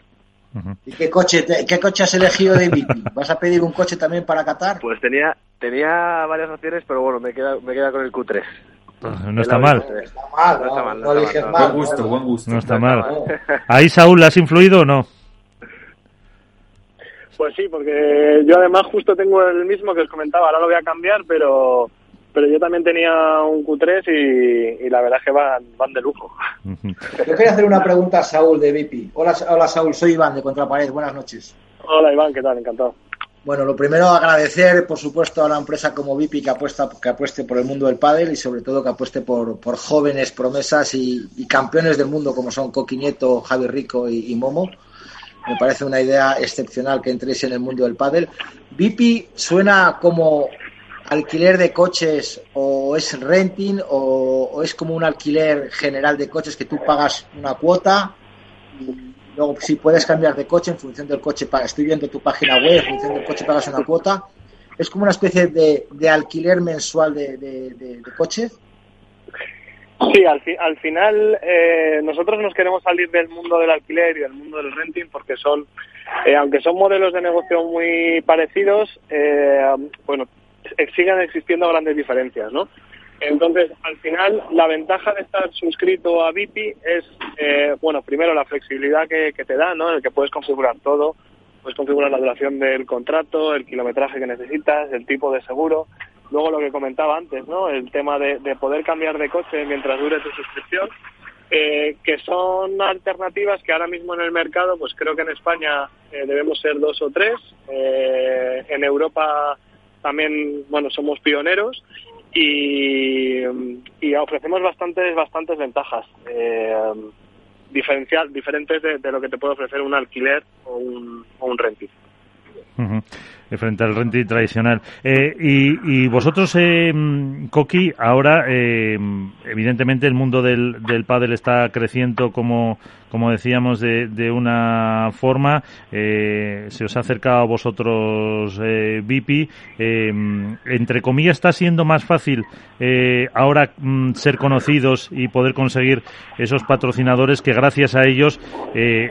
¿Y qué coche, qué coche has elegido de Vicky? ¿Vas a pedir un coche también para Qatar? Pues tenía, tenía varias opciones, pero bueno, me queda, me queda con el Q3. Pues no está mal. No está mal, no, está mal. Buen gusto, buen gusto. No está mal. (laughs) ¿Ahí, Saúl, has influido o no? Pues sí, porque yo además justo tengo el mismo que os comentaba, ahora lo voy a cambiar, pero pero yo también tenía un Q3 y, la verdad es que van, van de lujo. Yo quería hacer una pregunta a Saúl de Vipi. Hola, hola Saúl, soy Iván de Contrapared, buenas noches. Hola Iván, ¿qué tal? Encantado. Bueno, lo primero agradecer, por supuesto, a una empresa como Vipi que apuesta, que apueste por el mundo del pádel y sobre todo que apueste por, jóvenes promesas y, campeones del mundo como son Coqui Nieto, Javi Rico y, Momo. Me parece una idea excepcional que entréis en el mundo del pádel. Vipi suena como alquiler de coches o es renting o, es como un alquiler general de coches que tú pagas una cuota luego si puedes cambiar de coche en función del coche, estoy viendo tu página web, en función del coche pagas una cuota. Es como una especie de, alquiler mensual de, de, coches. Sí, al, al final eh, nosotros nos queremos salir del mundo del alquiler y del mundo del renting porque son, eh, aunque son modelos de negocio muy parecidos, eh, bueno, sigan existiendo grandes diferencias, ¿no? Entonces, al final, la ventaja de estar suscrito a VIP es, eh, bueno, primero la flexibilidad que, te da, ¿no? En el que puedes configurar todo, puedes configurar la duración del contrato, el kilometraje que necesitas, el tipo de seguro. Luego lo que comentaba antes, ¿no? El tema de, poder cambiar de coche mientras dure tu suscripción, eh, que son alternativas que ahora mismo en el mercado, pues creo que en España eh, debemos ser dos o tres. en Europa también, bueno, somos pioneros y, ofrecemos bastantes, bastantes ventajas. Eh, diferencial, diferentes de, lo que te puede ofrecer un alquiler o un, o un renting frente al renting tradicional. Eh, y, vosotros, eh, Coqui, ahora, eh, evidentemente el mundo del, del pádel está creciendo como, como decíamos, de, de una forma. Eh, se os ha acercado a vosotros eh, Vipi. entre comillas, está siendo más fácil ahora mm, ser conocidos y poder conseguir esos patrocinadores que gracias a ellos,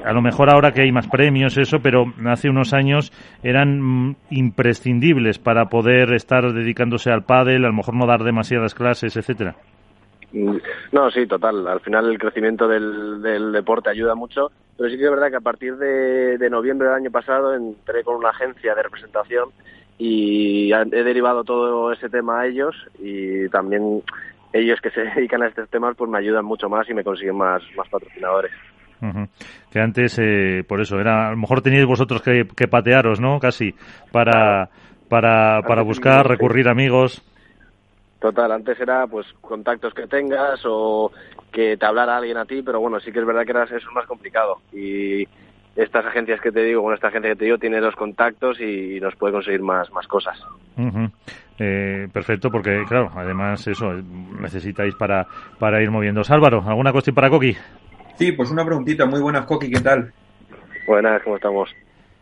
a lo mejor ahora que hay más premios, eso, pero hace unos años eran mm, imprescindibles para poder estar dedicándose al pádel, a lo mejor no dar demasiadas clases, etcétera? No, sí, total. Al final el crecimiento del, del deporte ayuda mucho, pero sí que es verdad que a partir de, de noviembre del año pasado entré con una agencia de representación y he derivado todo ese tema a ellos y también ellos que se (laughs) dedican a estos temas pues me ayudan mucho más y me consiguen más, más patrocinadores. Que antes, eh, por eso, era a lo mejor teníais vosotros que, patearos, ¿no? Casi, para, para, para buscar, recurrir amigos. Total, antes era pues contactos que tengas o que te hablara alguien a ti, pero bueno, sí que es verdad que era, eso es más complicado. Y estas agencias que te digo, con esta agencia que te digo, tiene los contactos y nos puede conseguir más, más cosas. Eh, perfecto, porque claro, además eso necesitáis para, para ir moviendo. Álvaro, ¿alguna cuestión para Coqui? Sí, pues una preguntita. Muy buenas, Coqui, ¿qué tal? Buenas, ¿cómo estamos?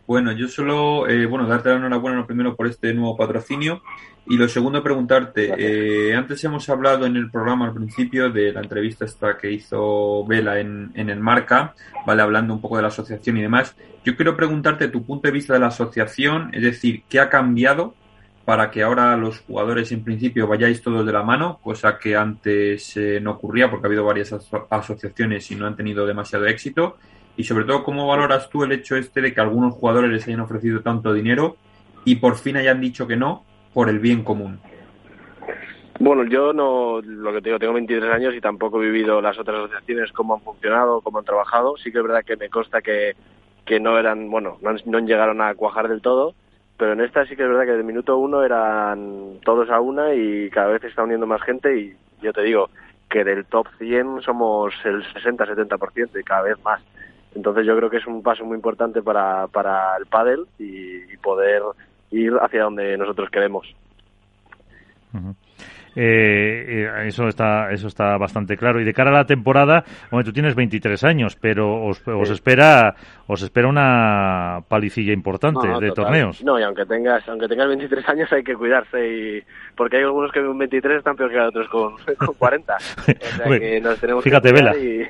Bueno, yo solo, eh, bueno, darte la enhorabuena lo primero por este nuevo patrocinio y lo segundo preguntarte, eh, antes hemos hablado en el programa al principio de la entrevista esta que hizo Vela en, en el Marca, vale, hablando un poco de la asociación y demás. Yo quiero preguntarte tu punto de vista de la asociación, es decir, ¿qué ha cambiado para que ahora los jugadores en principio vayáis todos de la mano, cosa que antes eh, no ocurría porque ha habido varias asociaciones y no han tenido demasiado éxito. Y sobre todo, ¿cómo valoras tú el hecho este de que algunos jugadores les hayan ofrecido tanto dinero y por fin hayan dicho que no por el bien común? Bueno, yo no, lo que te digo, tengo 23 años y tampoco he vivido las otras asociaciones, cómo han funcionado, cómo han trabajado. Sí que es verdad que me consta que que no eran, bueno, no, no llegaron a cuajar del todo, pero en esta sí que es verdad que del minuto uno eran todos a una y cada vez se está uniendo más gente y yo te digo que del top 100 somos el 60-70% y cada vez más. Entonces yo creo que es un paso muy importante para, para el pádel y, y poder ir hacia donde nosotros queremos. Eh, eh, eso está eso está bastante claro y de cara a la temporada bueno tú tienes 23 años pero os, os espera os espera una palicilla importante No, de total. torneos No, y aunque tengas, aunque tengas 23 años hay que cuidarse y porque hay algunos que con 23 están peor que otros con, (laughs) con 40. O sea (laughs) que nos tenemos fíjate, que Vela. y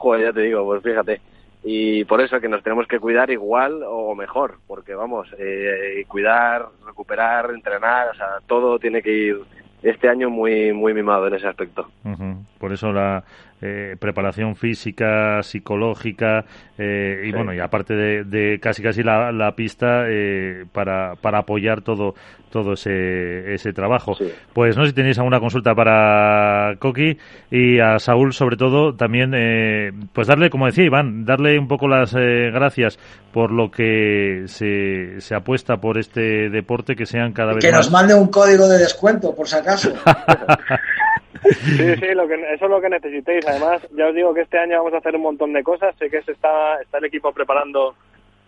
joder, ya te digo, pues fíjate. Y por eso que nos tenemos que cuidar igual o mejor, porque vamos, eh, cuidar, recuperar, entrenar, o sea, todo tiene que ir este año muy muy mimado en ese aspecto. Por eso la eh, preparación física, psicológica eh, y Sí. bueno, y aparte de, de casi casi la, la pista eh, para, para apoyar todo todo ese, ese trabajo. Sí. Pues no sé si tenéis alguna consulta para Coqui y a Saúl sobre todo también eh, pues darle, como decía Iván, darle un poco las eh, gracias por lo que se, se apuesta por este deporte que sean cada vez Que más nos mande un código de descuento, por si acaso. (laughs) Sí, sí, lo que, eso es lo que necesitéis. Además, ya os digo que este año vamos a hacer un montón de cosas. Sé que se está, está el equipo preparando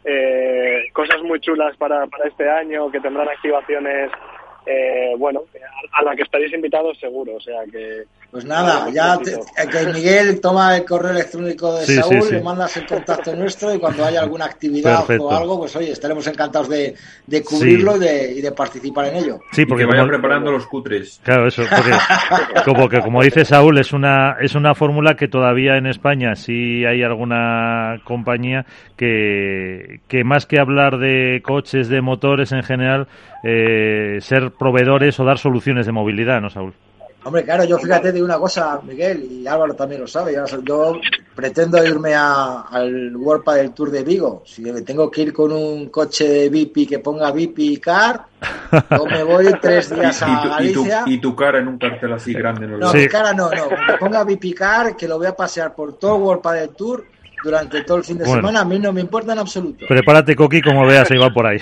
eh, cosas muy chulas para, para este año, que tendrán activaciones, eh, bueno, a, a la que estaréis invitados seguro. O sea que. Pues nada, ya te- eh, que Miguel toma el correo electrónico de (laughs) Sí, Saúl, sí, sí. le mandas el contacto nuestro y cuando haya alguna actividad Perfecto. o algo, pues oye, estaremos encantados de, de cubrirlo y, de, y de participar en ello. Sí, Y porque que vaya como- preparando los cutres. Claro, eso, porque (laughs) como que como dice Saúl, es una es una fórmula que todavía en España sí hay alguna compañía que, que más que hablar de coches, de motores en general, eh, ser proveedores o dar soluciones de movilidad, ¿no, Saúl? Hombre, claro, yo fíjate de una cosa, Miguel, y Álvaro también lo sabe, yo pretendo irme a- al World del Tour de Vigo. Si tengo que ir con un coche de VIP que ponga VIP Car, yo me voy (laughs) tres Y, días a y tu, y, tu, Galicia. y tu cara en un cartel así grande. los No, Sí. mi cara no, no. Que ponga Bipicar, que lo voy a pasear por todo el World del Tour durante todo el fin de Bueno. semana. A mí no me importa en absoluto. Prepárate, Coqui, como veas, se va por ahí.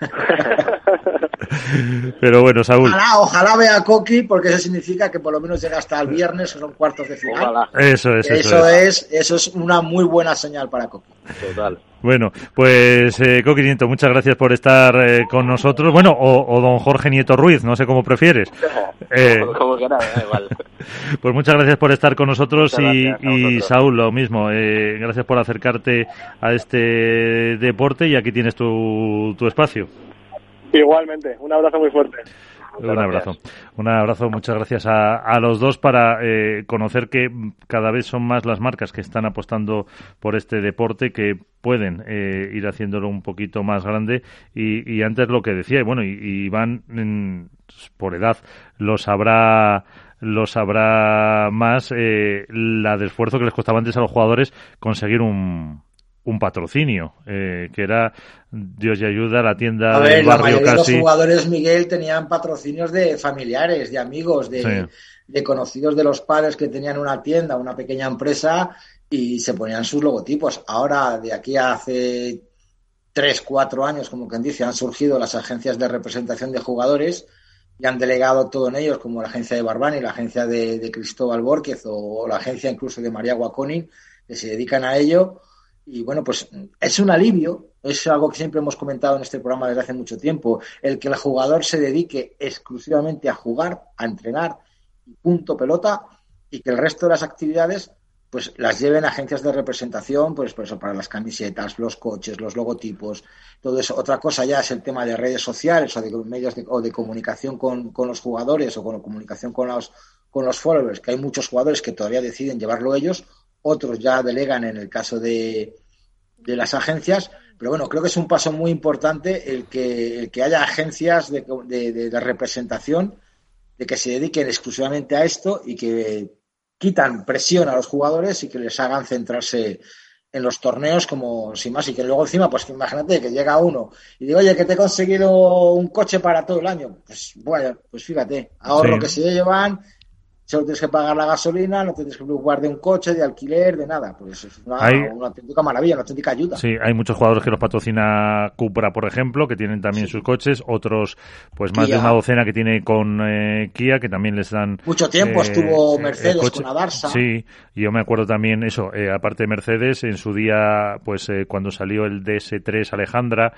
(laughs) (laughs) Pero bueno, Saúl, Ojalá, ojalá vea a Coqui, porque eso significa que por lo menos llega hasta el viernes, que son cuartos de final. Ojalá, eso es, eso, Eso es. es, eso es una muy buena señal para Coqui. total. Bueno, pues eh, Coqui Nieto, muchas gracias por estar eh, con nosotros. Bueno, o, o don Jorge Nieto Ruiz, no sé cómo prefieres. Eh, Como que nada, da igual. (laughs) Pues muchas gracias por estar con nosotros Muchas y. Saúl, lo mismo. eh, gracias por acercarte a este deporte y aquí tienes tu, tu espacio. Igualmente, un abrazo muy fuerte. Muchas Un gracias. abrazo. Un abrazo, muchas gracias a, a los dos para eh, conocer que cada vez son más las marcas que están apostando por este deporte, que pueden eh, ir haciéndolo un poquito más grande. Y, y antes lo que decía, y bueno, y, y Iván, en- por edad, lo sabrá lo sabrá más eh, la de esfuerzo que les costaba antes a los jugadores conseguir un, un patrocinio, eh, que era Dios y ayuda, la tienda A del ver, la barrio mayoría de los jugadores, Miguel, tenían patrocinios de familiares, de amigos, de, Sí. de conocidos de los padres que tenían una tienda, una pequeña empresa y se ponían sus logotipos. Ahora, de aquí a hace tres, cuatro años, como quien dice, han surgido las agencias de representación de jugadores y han delegado todo en ellos, como la agencia de Barbani, la agencia de, de Cristóbal Borquez o, la agencia incluso de María Guaconin, que se dedican a ello. Y bueno, pues es un alivio, es algo que siempre hemos comentado en este programa desde hace mucho tiempo, el que el jugador se dedique exclusivamente a jugar, a entrenar, punto pelota, y que el resto de las actividades pues las lleven agencias de representación, pues por eso para las camisetas, los coches, los logotipos, todo eso. Otra cosa ya es el tema de redes sociales o de medios de, o de comunicación con, con, los jugadores o con comunicación con los, con los followers, que hay muchos jugadores que todavía deciden llevarlo ellos, otros ya delegan en el caso de, de las agencias, pero bueno, creo que es un paso muy importante el que, el que haya agencias de, de, de representación de que se dediquen exclusivamente a esto y que quitan presión a los jugadores y que les hagan centrarse en los torneos como sin más y que luego encima pues imagínate que llega uno y digo oye que te he conseguido un coche para todo el año pues bueno pues fíjate ahorro sí. que se llevan solo tienes que pagar la gasolina, no tienes que preocupar de un coche, de alquiler, de nada. Pues es una, una, auténtica maravilla, una auténtica ayuda. Sí, hay muchos jugadores que los patrocina Cupra, por ejemplo, que tienen también sus coches, otros, pues más de una docena que tiene con eh, Kia, que también les dan. Mucho tiempo eh, estuvo Mercedes con Adarsa. Sí, y yo me acuerdo también eso, eh, aparte de Mercedes, en su día, pues cuando salió el DS3 Alejandra,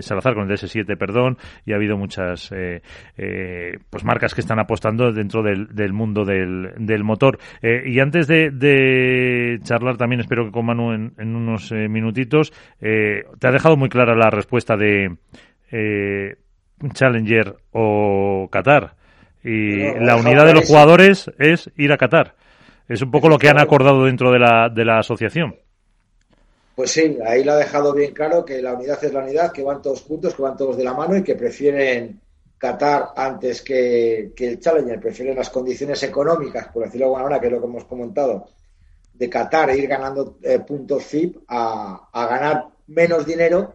Salazar con el DS7, perdón, y ha habido muchas pues marcas que están apostando dentro del del mundo del, del motor. Eh, y antes de, charlar también, espero que con Manu en, unos eh, minutitos, eh, te ha dejado muy clara la respuesta de Challenger o Qatar. Y la unidad de los jugadores es ir a Qatar. Es un poco lo que han acordado dentro de la, de la asociación. Pues sí, ahí lo ha dejado bien claro que la unidad es la unidad, que van todos juntos, que van todos de la mano y que prefieren Qatar antes que, el Challenger, prefieren las condiciones económicas, por decirlo de alguna manera, que es lo que hemos comentado, de Qatar e ir ganando eh, puntos FIP a, ganar menos dinero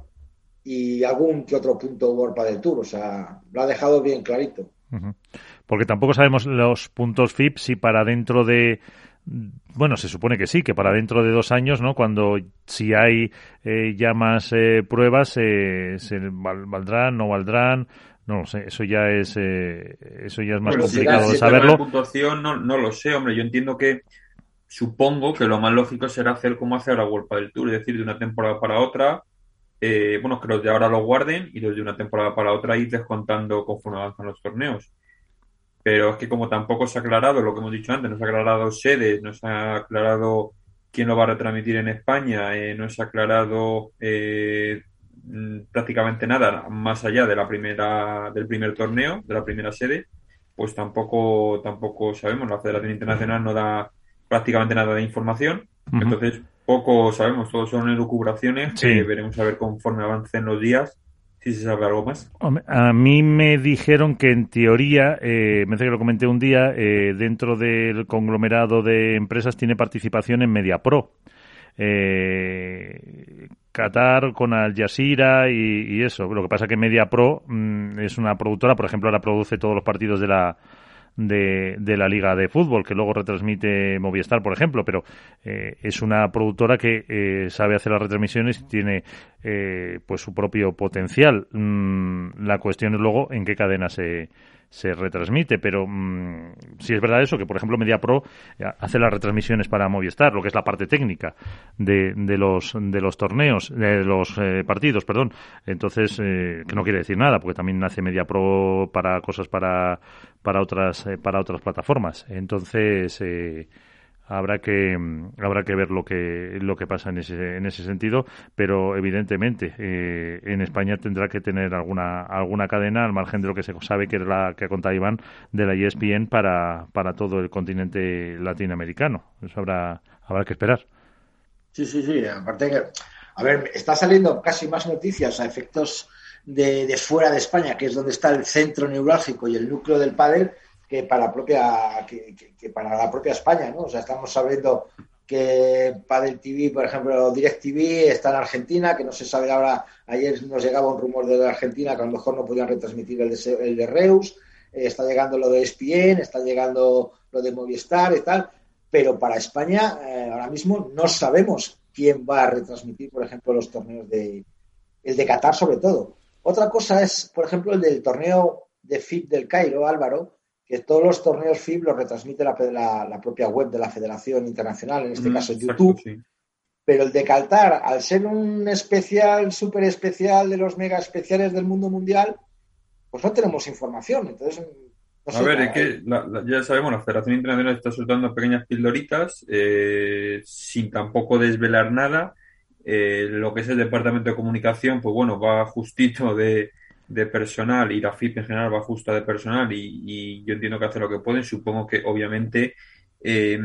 y algún que otro punto World del Tour. O sea, lo ha dejado bien clarito. Porque tampoco sabemos los puntos FIP si para dentro de bueno, se supone que sí, que para dentro de dos años, ¿no? Cuando si hay eh, ya más eh, pruebas, se valdrán, no valdrán, no lo sé, eso ya es eh, eso ya es más complicado de saberlo. puntuación no, no lo sé, hombre, yo entiendo que supongo que lo más lógico será hacer como hace ahora World del Tour, es decir, de una temporada para otra, eh, bueno, que los de ahora lo guarden y los de una temporada para otra ir descontando conforme avanzan los torneos. Pero es que como tampoco se ha aclarado lo que hemos dicho antes, no se ha aclarado sedes, no se ha aclarado quién lo va a retransmitir en España, eh, no se ha aclarado eh, prácticamente nada más allá de la primera del primer torneo, de la primera sede, pues tampoco tampoco sabemos. La Federación Internacional no da prácticamente nada de información, entonces poco sabemos. Todos son elucubraciones que veremos a ver conforme avancen los días si se sabe algo más. A mí me dijeron que en teoría, eh, me hace que lo comenté un día, eh, dentro del conglomerado de empresas tiene participación en MediaPro eh, Qatar con Al Jazeera y, eso. Lo que pasa que Media Pro mm, es una productora, por ejemplo, ahora produce todos los partidos de la de, la liga de fútbol que luego retransmite Movistar, por ejemplo, pero eh, es una productora que eh, sabe hacer las retransmisiones y tiene eh, pues su propio potencial. Mm, la cuestión es luego en qué cadena se se retransmite, pero mm, si es verdad eso, que por ejemplo MediaPro eh, hace las retransmisiones para Movistar, lo que es la parte técnica de, de los de los torneos, de los eh, partidos, perdón. Entonces, eh, que no quiere decir nada, porque también hace MediaPro para cosas para para otras para otras plataformas. Entonces, habrá que habrá que ver lo que lo que pasa en ese en ese sentido pero evidentemente eh, en España tendrá que tener alguna alguna cadena al margen de lo que se sabe que es la que ha contado Iván de la ESPN para para todo el continente latinoamericano. Eso habrá habrá que esperar. Sí sí sí aparte que a ver está saliendo casi más noticias a efectos de, de fuera de España que es donde está el centro neurálgico y el núcleo del pádel que para la propia que, para la propia España, ¿no? O sea, estamos sabiendo que Padel TV, por ejemplo, Direct TV está en Argentina, que no se sabe ahora, ayer nos llegaba un rumor de Argentina que a lo mejor no podían retransmitir el de, el de Reus, eh, está llegando lo de ESPN, está llegando lo de Movistar y tal, pero para España eh, ahora mismo no sabemos quién va a retransmitir, por ejemplo, los torneos de el de Qatar sobre todo. Otra cosa es, por ejemplo, el del torneo de FIP del Cairo, Álvaro, que todos los torneos FIB los retransmite la, propia web de la Federación Internacional, en este mm, caso YouTube. Pero el de Caltar, al ser un especial, súper especial de los mega especiales del mundo mundial, pues no tenemos información. Entonces, a ver, es que ya sabemos, la Federación Internacional está soltando pequeñas pildoritas eh, sin tampoco desvelar nada. Eh, lo que es el Departamento de Comunicación, pues bueno, va justito de, de personal y la FIP en general va justa de personal y, yo entiendo que hace lo que pueden. Supongo que obviamente eh,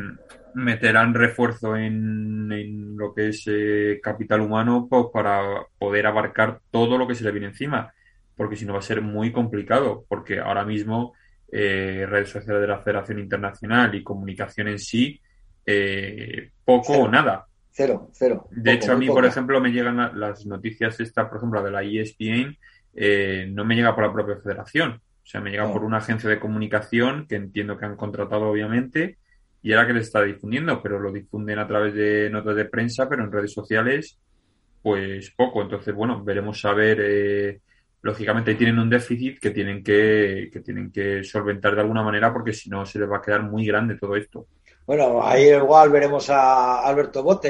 meterán refuerzo en, lo que es eh, capital humano pues, para poder abarcar todo lo que se le viene encima, porque si no va a ser muy complicado, porque ahora mismo eh, redes sociales de la Federación Internacional y comunicación en sí, poco o nada. Cero, cero. De hecho, a mí, por ejemplo, me llegan las noticias esta, por ejemplo, de la ESPN, eh, no me llega por la propia federación. O sea, me llega No. por una agencia de comunicación que entiendo que han contratado, obviamente, y era que les está difundiendo, pero lo difunden a través de notas de prensa, pero en redes sociales, pues poco. Entonces, bueno, veremos a ver. eh, lógicamente, tienen un déficit que tienen que, que tienen que solventar de alguna manera, porque si no, se les va a quedar muy grande todo esto. Bueno, ahí igual veremos a Alberto Bote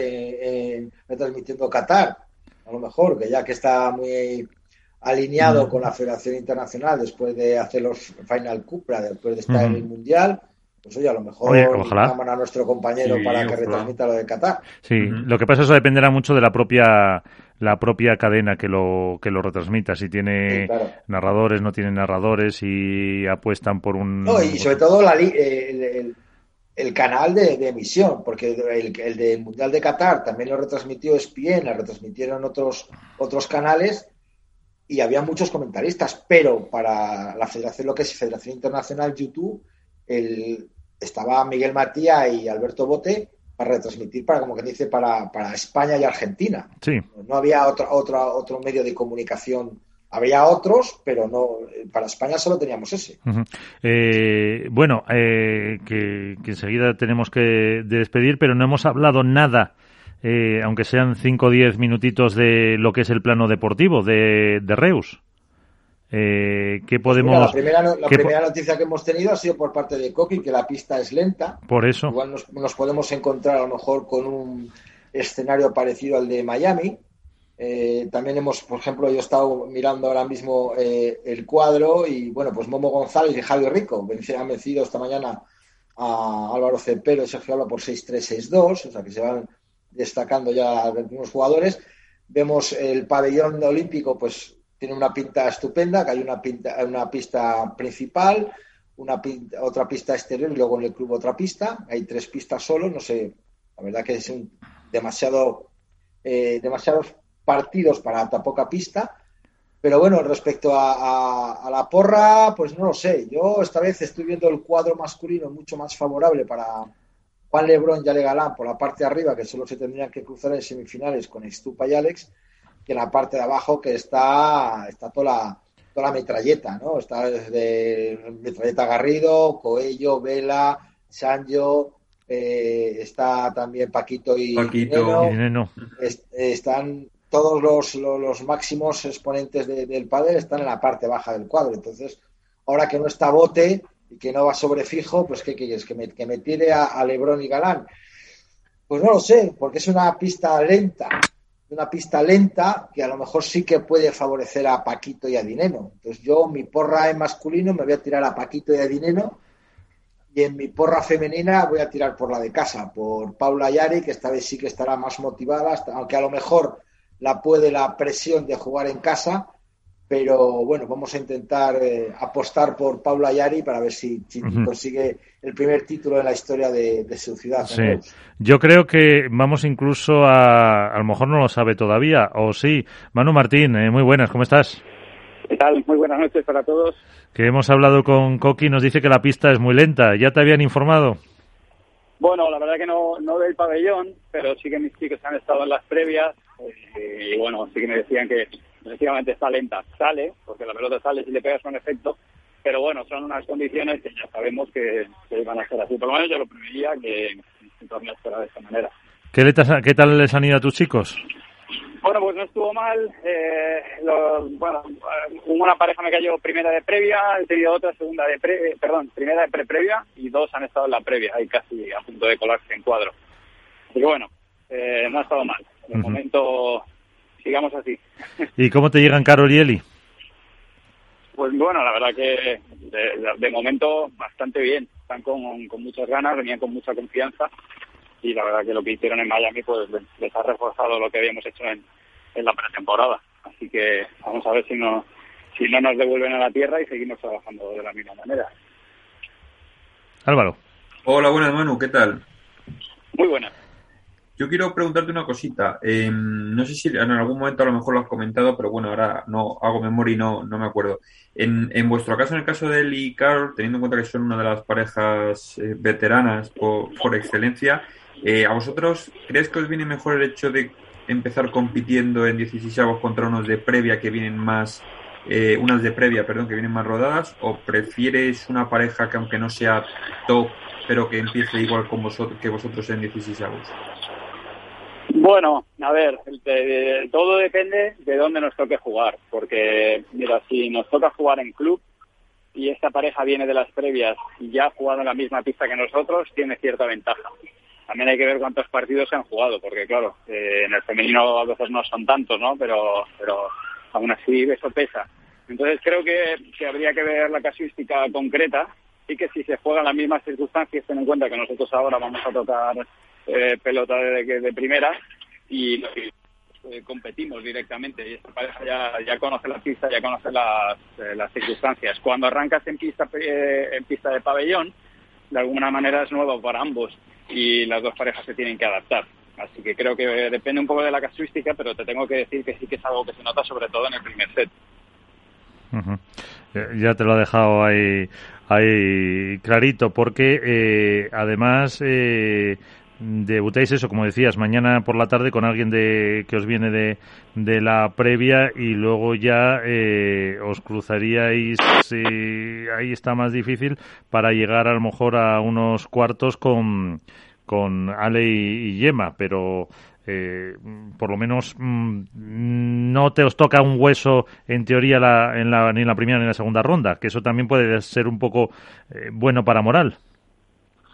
eh, retransmitiendo Qatar, a lo mejor, que ya que está muy alineado con la Federación Internacional después de hacer los Final Cupra, después de estar en el Mundial, pues oye, a lo mejor Oye, ojalá. llaman a nuestro compañero Sí, para que ojalá. retransmita lo de Qatar. Sí, lo que pasa es que eso dependerá mucho de la propia la propia cadena que lo que lo retransmita, si tiene Sí, claro. narradores, no tiene narradores, si apuestan por un No, y sobre todo la li- el, el- el canal de, de emisión, porque el, el del Mundial de Qatar también lo retransmitió ESPN, lo retransmitieron otros, otros canales y había muchos comentaristas, pero para la federación, lo que es Federación Internacional YouTube, el, estaba Miguel Matía y Alberto Bote para retransmitir, para como que dice, para, para España y Argentina. Sí, No había otro, otro, otro medio de comunicación. Había otros, pero no para España solo teníamos ese. Eh, bueno, eh, que, que enseguida tenemos que despedir, pero no hemos hablado nada, eh, aunque sean 5 o 10 minutitos de lo que es el plano deportivo de, de Reus. Eh, ¿Qué podemos...? Mira, la primera, no- la ¿qué po- primera noticia que hemos tenido ha sido por parte de Coqui, que la pista es lenta. Por eso. Igual nos, nos podemos encontrar a lo mejor con un escenario parecido al de Miami. Eh, también hemos, por ejemplo, yo he estado mirando ahora mismo eh, el cuadro y bueno, pues Momo González y Javi Rico han vencido esta mañana a Álvaro Cepero y Sergio Alba por 6-3, 6-2, o sea que se van destacando ya algunos jugadores. Vemos el pabellón olímpico, pues tiene una pinta estupenda, que hay una, pinta, una pista principal, una pinta- otra pista exterior y luego en el club otra pista. Hay tres pistas solo, no sé, la verdad que es un, demasiado, eh, demasiados partidos para tan poca pista. Pero bueno, respecto a, a- a la porra, pues no lo sé. Yo esta vez estoy viendo el cuadro masculino mucho más favorable para Juan Lebrón y Ale Galán por la parte de arriba, que solo se tendrían que cruzar en semifinales con Estupa y Alex, que en la parte de abajo que está, está toda la, toda la metralleta, ¿no? Está desde metralleta Garrido, Coello, Vela, Sancho, eh, está también Paquito y Paquito. Y están todos los, los, los máximos exponentes de- del pádel están en la parte baja del cuadro. Entonces, ahora que no está Bote y que no va sobre fijo, pues ¿qué quieres? ¿Que me, que me tire a, Lebrón y Galán? Pues no lo sé, porque es una pista lenta. Una pista lenta que a lo mejor sí que puede favorecer a Paquito y a Dineno. Entonces yo, mi porra en masculino, me voy a tirar a Paquito y a Dineno. Y en mi porra femenina voy a tirar por la de casa, por Paula Yari, que esta vez sí que estará más motivada, aunque a lo mejor la puede la presión de jugar en casa, pero bueno, vamos a intentar eh, apostar por Paula Yari para ver si, consigue el primer título en la historia de, de su ciudad. Sí. Yo creo que vamos incluso a... A lo mejor no lo sabe todavía, o sí. Manu Martín, eh, muy buenas, ¿cómo estás? ¿Qué tal? Muy buenas noches para todos. Que hemos hablado con Coqui, nos dice que la pista es muy lenta. ¿Ya te habían informado? Bueno, la verdad que no, no del pabellón, pero sí que mis chicos han estado en las previas eh, y bueno, sí que me decían que efectivamente está lenta. Sale, porque la pelota sale si le pegas con efecto, pero bueno, son unas condiciones que ya sabemos que, que van a ser así. Por lo menos yo lo preveía que torneo fuera de esta manera. ¿Qué, le ¿Qué tal les han ido a tus chicos? Bueno, pues no estuvo mal. Eh, lo- bueno, eh, una pareja me cayó primera de previa, he tenido otra segunda de pre, eh, perdón, primera de pre-previa y dos han estado en la previa, ahí casi a punto de colarse en cuadro. Así que bueno, eh, no ha estado mal. De Ujú. momento sigamos así. ¿Y cómo te llegan Carol y Eli? Pues bueno, la verdad que de, de- de momento bastante bien. Están con, con muchas ganas, venían con mucha confianza y la verdad que lo que hicieron en Miami pues les, les ha reforzado lo que habíamos hecho en, en la pretemporada. Así que vamos a ver si no, si no nos devuelven a la tierra y seguimos trabajando de la misma manera. Álvaro. Hola, buenas Manu, ¿qué tal? Muy buena. Yo quiero preguntarte una cosita. Eh, no sé si en algún momento a lo mejor lo has comentado, pero bueno, ahora no hago memoria y no, no me acuerdo. En, en vuestro caso, en el caso de Eli y Carol, teniendo en cuenta que son una de las parejas eh, veteranas por, por excelencia, eh, ¿a vosotros crees que os viene mejor el hecho de empezar compitiendo en 16 contra unos de previa que vienen más eh, unas de previa, perdón, que vienen más rodadas, o prefieres una pareja que aunque no sea top, pero que empiece igual con vosotros, que vosotros en 16 avos? Bueno, a ver, todo depende de dónde nos toque jugar, porque mira, si nos toca jugar en club y esta pareja viene de las previas y ya ha jugado en la misma pista que nosotros, tiene cierta ventaja. También hay que ver cuántos partidos se han jugado, porque claro, eh, en el femenino a veces no son tantos, ¿no? Pero, pero aún así eso pesa. Entonces creo que, que habría que ver la casuística concreta y que si se juegan las mismas circunstancias, ten en cuenta que nosotros ahora vamos a tocar eh, pelota de, de, primera y eh, competimos directamente y esta pareja ya, ya conoce la pista, ya conoce las, eh, las circunstancias. Cuando arrancas en pista, en pista de pabellón, de alguna manera es nuevo para ambos y las dos parejas se tienen que adaptar. Así que creo que depende un poco de la casuística, pero te tengo que decir que sí que es algo que se nota sobre todo en el primer set. Ya te lo ha dejado ahí, ahí clarito, porque eh, además eh, debutáis eso, como decías, mañana por la tarde con alguien de que os viene de, de la previa y luego ya eh, os cruzaríais, ahí está más difícil, para llegar a lo mejor a unos cuartos con, con Ale y, Yema, pero eh, por lo menos mm, no te os toca un hueso en teoría la, en la, ni en la primera ni en la segunda ronda, que eso también puede ser un poco eh, bueno para moral.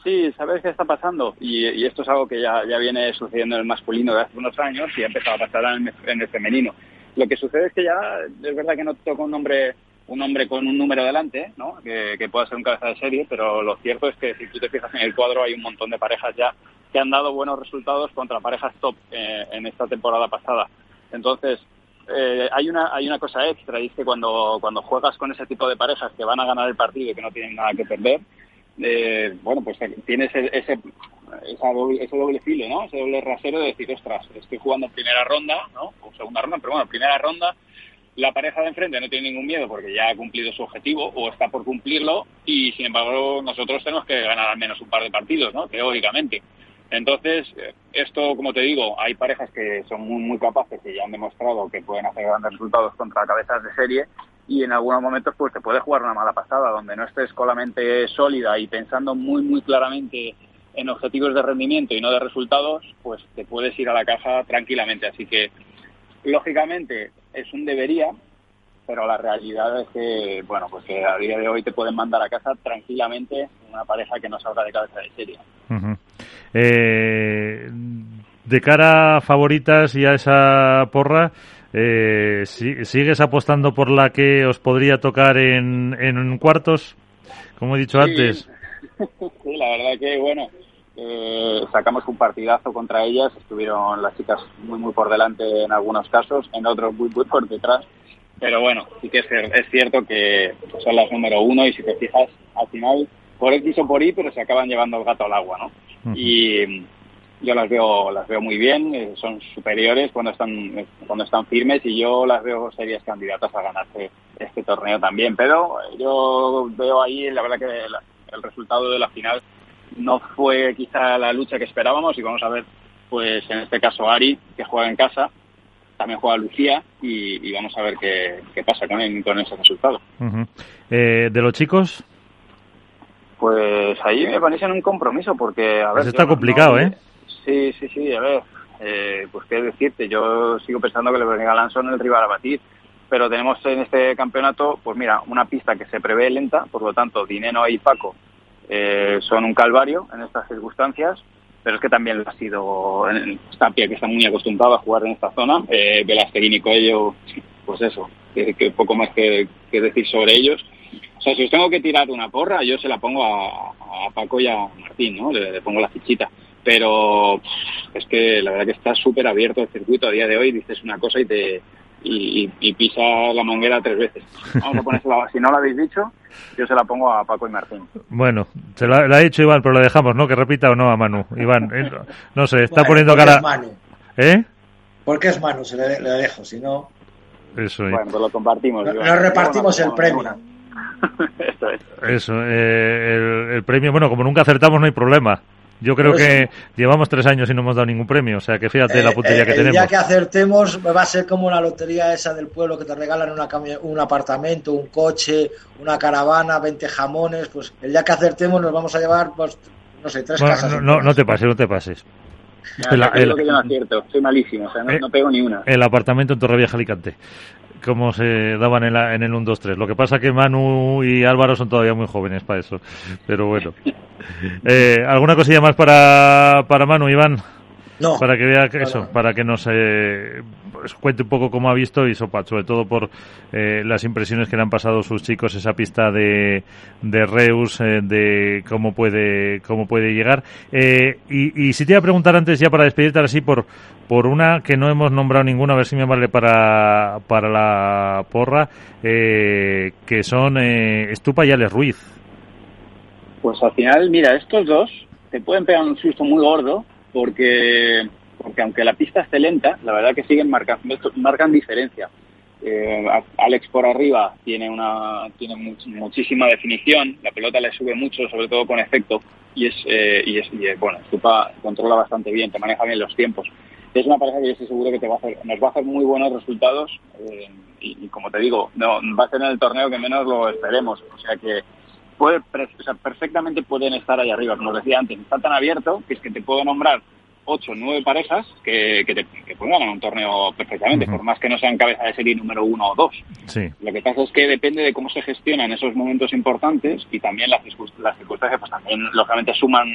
Sí, sabes qué está pasando y, esto es algo que ya, ya viene sucediendo en el masculino de hace unos años y ha empezado a pasar en el, femenino. Lo que sucede es que ya es verdad que no toca un hombre un hombre con un número delante, ¿no? que, que pueda ser un cabeza de serie, pero lo cierto es que si tú te fijas en el cuadro hay un montón de parejas ya que han dado buenos resultados contra parejas top eh, en esta temporada pasada. Entonces, eh, hay una hay una cosa extra y es que cuando cuando juegas con ese tipo de parejas que van a ganar el partido y que no tienen nada que perder eh, bueno, pues tienes ese, ese, doble, ese doble filo, ¿no? Ese doble rasero de decir, ostras, estoy jugando primera ronda, ¿no? O segunda ronda, pero bueno, primera ronda, la pareja de enfrente no tiene ningún miedo porque ya ha cumplido su objetivo o está por cumplirlo y, sin embargo, nosotros tenemos que ganar al menos un par de partidos, ¿no? Teóricamente. Entonces, esto, como te digo, hay parejas que son muy, muy capaces y ya han demostrado que pueden hacer grandes resultados contra cabezas de serie y en algunos momentos pues te puede jugar una mala pasada donde no estés con la mente sólida y pensando muy muy claramente en objetivos de rendimiento y no de resultados pues te puedes ir a la caja tranquilamente. Así que lógicamente es un debería pero la realidad es que bueno pues que a día de hoy te pueden mandar a casa tranquilamente una pareja que no salga de cabeza de serie. Eh, de cara a favoritas y a esa porra eh, ¿Sigues apostando por la que os podría tocar en, en cuartos? Como he dicho antes. (laughs) Sí, la verdad que, bueno, eh, sacamos un partidazo contra ellas. Estuvieron las chicas muy, muy por delante en algunos casos, en otros muy, muy por detrás. Pero bueno, sí que es, es cierto que son las número uno y si te fijas, al final, por X o por Y, pero se acaban llevando el gato al agua, ¿no? Y yo las veo las veo muy bien eh, son superiores cuando están cuando están firmes y yo las veo serias candidatas a ganarse este torneo también. Pero yo veo ahí la verdad que el resultado de la final no fue quizá la lucha que esperábamos y vamos a ver pues en este caso Ari que juega en casa también juega Lucía y, vamos a ver qué, pasa con, con ese resultado. Eh, de los chicos pues ahí me ponéis en un compromiso porque a ver pues está complicado eh Sí, sí, sí, a ver, eh, pues qué decirte, yo sigo pensando que le venga Lanson el rival a batir, pero tenemos en este campeonato, pues mira, una pista que se prevé lenta, por lo tanto, Dineno y Paco eh, son un calvario en estas circunstancias, pero es que también lo ha sido en Stampia, que está muy acostumbrado a jugar en esta zona, eh, y Coello, pues eso, que, poco más que, decir sobre ellos. O sea, si os tengo que tirar una porra, yo se la pongo a, Paco y a Martín, ¿no? le pongo la fichita pero es que la verdad que está súper abierto el circuito a día de hoy, dices una cosa y te y, pisa la manguera tres veces. Vamos a ponérsela, si no lo habéis dicho, yo se la pongo a Paco y Martín. Bueno, se la, ha dicho Iván, pero la dejamos, ¿no? Que repita o no a Manu. Iván, eh, no sé, está poniendo cara... Es Manu. ¿Eh? Porque es Manu, se le, dejo, si no... Eso, bueno, pues lo compartimos. Lo, repartimos el premio. (laughs) Eso, Eso eh, el, el premio, bueno, como nunca acertamos no hay problema. Yo creo que llevamos tres años y no hemos dado ningún premio, o sea que fíjate la Eh, puntería eh, que el tenemos. día que acertemos va a ser como la lotería esa del pueblo que te regalan una un apartamento, un coche, una caravana, 20 jamones. Pues el día que acertemos nos vamos a llevar, pues, no sé, tres Bueno, casas. no, no, no te pases, no te pases. Ya, El- el- que yo no acierto, soy malísimo, o sea, no, Eh, no pego ni una. El apartamento en Torrevieja Alicante, como se daban en, la- en el 1, 2, 3. Lo que pasa que Manu y Álvaro son todavía muy jóvenes para eso, pero bueno. Eh, ¿Alguna cosilla más para, para Manu, Iván? No. Para que vea que eso, para que nos eh, pues, cuente un poco cómo ha visto y sopa, sobre todo por eh, las impresiones que le han pasado sus chicos esa pista de, de Reus, eh, de cómo puede cómo puede llegar. Eh, y, y si te iba a preguntar antes ya para despedirte ahora sí por por una que no hemos nombrado ninguna, a ver si me vale para para la porra, eh, que son Estupa y Alex Ruiz. Pues al final, mira, estos dos te pueden pegar un susto muy gordo porque, porque aunque la pista esté lenta, la verdad que siguen marcando, marcan diferencia. Eh, Alex por arriba tiene una tiene much- muchísima definición, la pelota le sube mucho, sobre todo con efecto, y es, eh, y es y, eh, bueno, Stupa controla bastante bien, te maneja bien los tiempos. Es una pareja que yo estoy seguro que te va a hacer, nos va a hacer muy buenos resultados eh, y, y como te digo, no, va a ser en el torneo que menos lo esperemos. O sea que puede, o sea, perfectamente pueden estar ahí arriba. Como os decía antes, está tan abierto que es que te puedo nombrar ocho, nueve parejas que, que, te, que pueden ganar un torneo perfectamente, por más que no sean cabeza de serie número uno o dos. Sí. Lo que pasa es que depende de cómo se gestionan esos momentos importantes y también las, las circunstancias, pues también lógicamente suman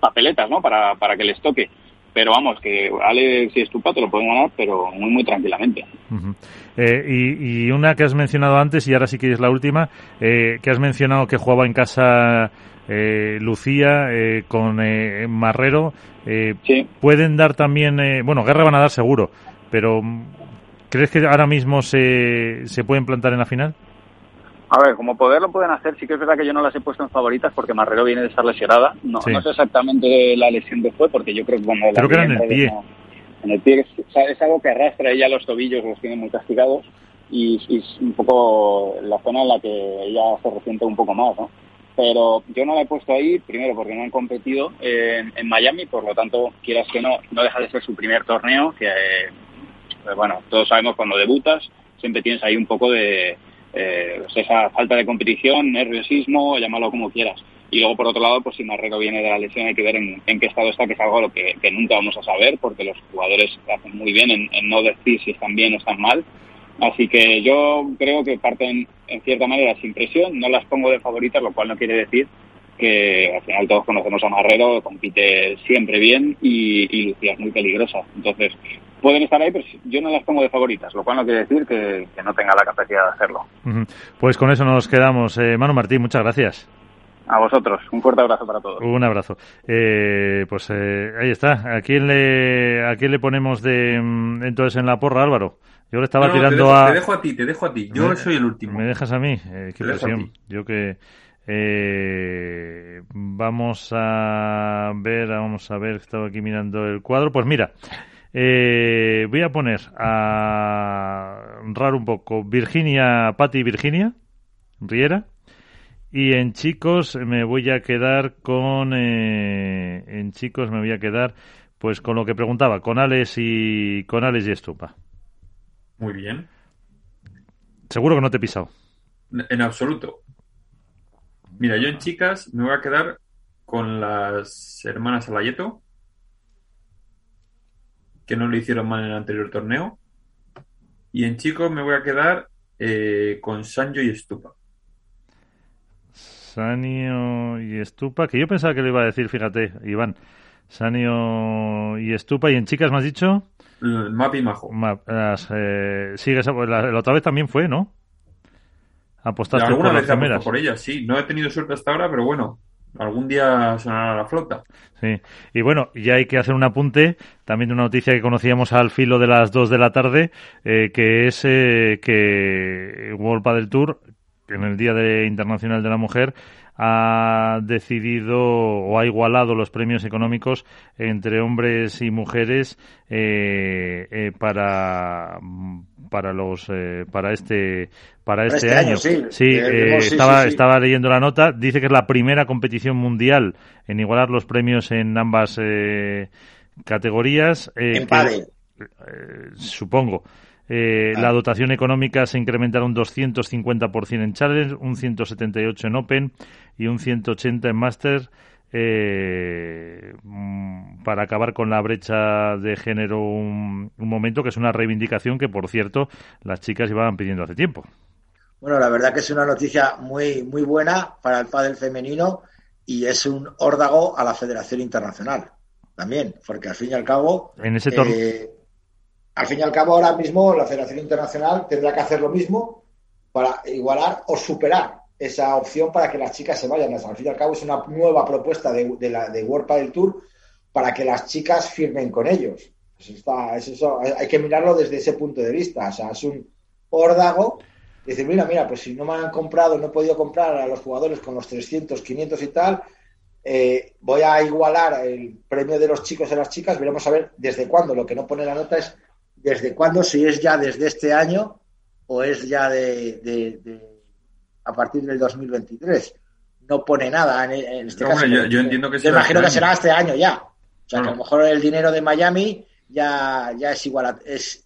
papeletas, ¿no? Para, para que les toque. Pero vamos, que Alex y Estupato lo pueden ganar, pero muy, muy tranquilamente. Eh, y, y una que has mencionado antes, y ahora sí que es la última, eh, que has mencionado que jugaba en casa eh, Lucía eh, con eh, Marrero. eh, Sí. ¿Pueden dar también, eh, bueno, guerra van a dar seguro, pero mm, ¿crees que ahora mismo se, se pueden plantar en la final? A ver, como poder lo pueden hacer, sí que es verdad que yo no las he puesto en favoritas porque Marrero viene de estar lesionada. No, Sí. no sé exactamente la lesión que fue, porque yo creo que cuando la Creo que era en el pie. En el pie es, es algo que arrastra ella los tobillos, los tiene muy castigados y, y es un poco la zona en la que ella se resiente un poco más, ¿no? Pero yo no la he puesto ahí, primero porque no han competido en, en Miami, por lo tanto, quieras que no, no deja de ser su primer torneo, que, eh, pues bueno, todos sabemos cuando debutas, siempre tienes ahí un poco de eh, pues esa falta de competición, nerviosismo, llámalo como quieras. Y luego, por otro lado, pues si Marrero viene de la lesión, hay que ver en, qué estado está, que es algo que, que nunca vamos a saber, porque los jugadores hacen muy bien en, en no decir si están bien o están mal. Así que yo creo que parten en cierta manera sin presión, no las pongo de favoritas, lo cual no quiere decir que al final todos conocemos a Marrero, compite siempre bien y, y Lucía es muy peligrosa. Entonces, pueden estar ahí, pero yo no las pongo de favoritas, lo cual no quiere decir que, que no tenga la capacidad de hacerlo. Pues con eso nos quedamos. Eh, Manu Martín, muchas gracias. A vosotros, un fuerte abrazo para todos. Un abrazo. Eh, pues eh, ahí está. ¿A quién le, a quién le ponemos de mm, entonces en la porra, Álvaro? Yo le estaba No, tirando te, dejo, a. te dejo a ti, te dejo a ti. Yo Me- soy el último. ¿Me dejas a mí? Eh, qué presión. Yo que. eh, vamos a ver, vamos a ver, estaba aquí mirando el cuadro. Pues mira, eh, voy a poner a raro un poco Virginia, Patti Virginia, Riera. Y en chicos me voy a quedar con. eh, en chicos me voy a quedar pues con lo que preguntaba, con Alex y con Alex y Estupa. Muy bien. Seguro que no te he pisado. En absoluto. Mira, yo en chicas me voy a quedar con las hermanas Alayeto, que no lo hicieron mal en el anterior torneo. Y en chicos me voy a quedar eh, con Sanjo y Estupa. Sanio y Estupa, que yo pensaba que le iba a decir, fíjate, Iván. Sanio y Estupa, y en chicas me has dicho. El Mapi Majo. Ma- las, eh, a- la, la otra vez también fue, ¿no? Apostaste Alguna por vez por ellas, sí. No he tenido suerte hasta ahora, pero bueno, algún día sonará la flauta. Sí. Y bueno, ya hay que hacer un apunte también de una noticia que conocíamos al filo de las 2 de la tarde, eh, que es eh, que World Padel Tour, en el Día de Internacional de la Mujer, ha decidido o ha igualado los premios económicos entre hombres y mujeres eh, eh, para para los eh, para este para Para este, este año. año, sí. Sí, Eh, eh, sí, estaba sí, sí. estaba leyendo la nota. Dice que es la primera competición mundial en igualar los premios en ambas eh, categorías. En que- supongo. Eh, Ah. La dotación económica se incrementará un 250% en Challenge, un 178 en Open y un 180 en Master eh, mm, para acabar con la brecha de género un, un momento que es una reivindicación que, por cierto, las chicas iban pidiendo hace tiempo. Bueno, la verdad que es una noticia muy, muy buena para el pádel femenino y es un órdago a la Federación Internacional también, porque al fin y al cabo, En ese torneo. eh, al fin y al cabo ahora mismo la Federación Internacional tendrá que hacer lo mismo para igualar o superar esa opción para que las chicas se vayan. Al fin y al cabo es una nueva propuesta de, de la Tour para que las chicas firmen con ellos. Está, es eso, hay que mirarlo desde ese punto de vista. O sea, es un órdago decir, mira, mira, pues si no me han comprado, no he podido comprar a los jugadores con los 300, 500 y tal, eh, voy a igualar el premio de los chicos y las chicas, veremos a ver desde cuándo. Lo que no pone la nota es desde cuándo, si es ya desde este año o es ya de, de- de- a partir del 2023. No pone nada en, en este No, caso. hombre, yo- yo entiendo que será imagino este que año. será este año ya. O sea, que a lo mejor el dinero de Miami ya, ya es igual a, es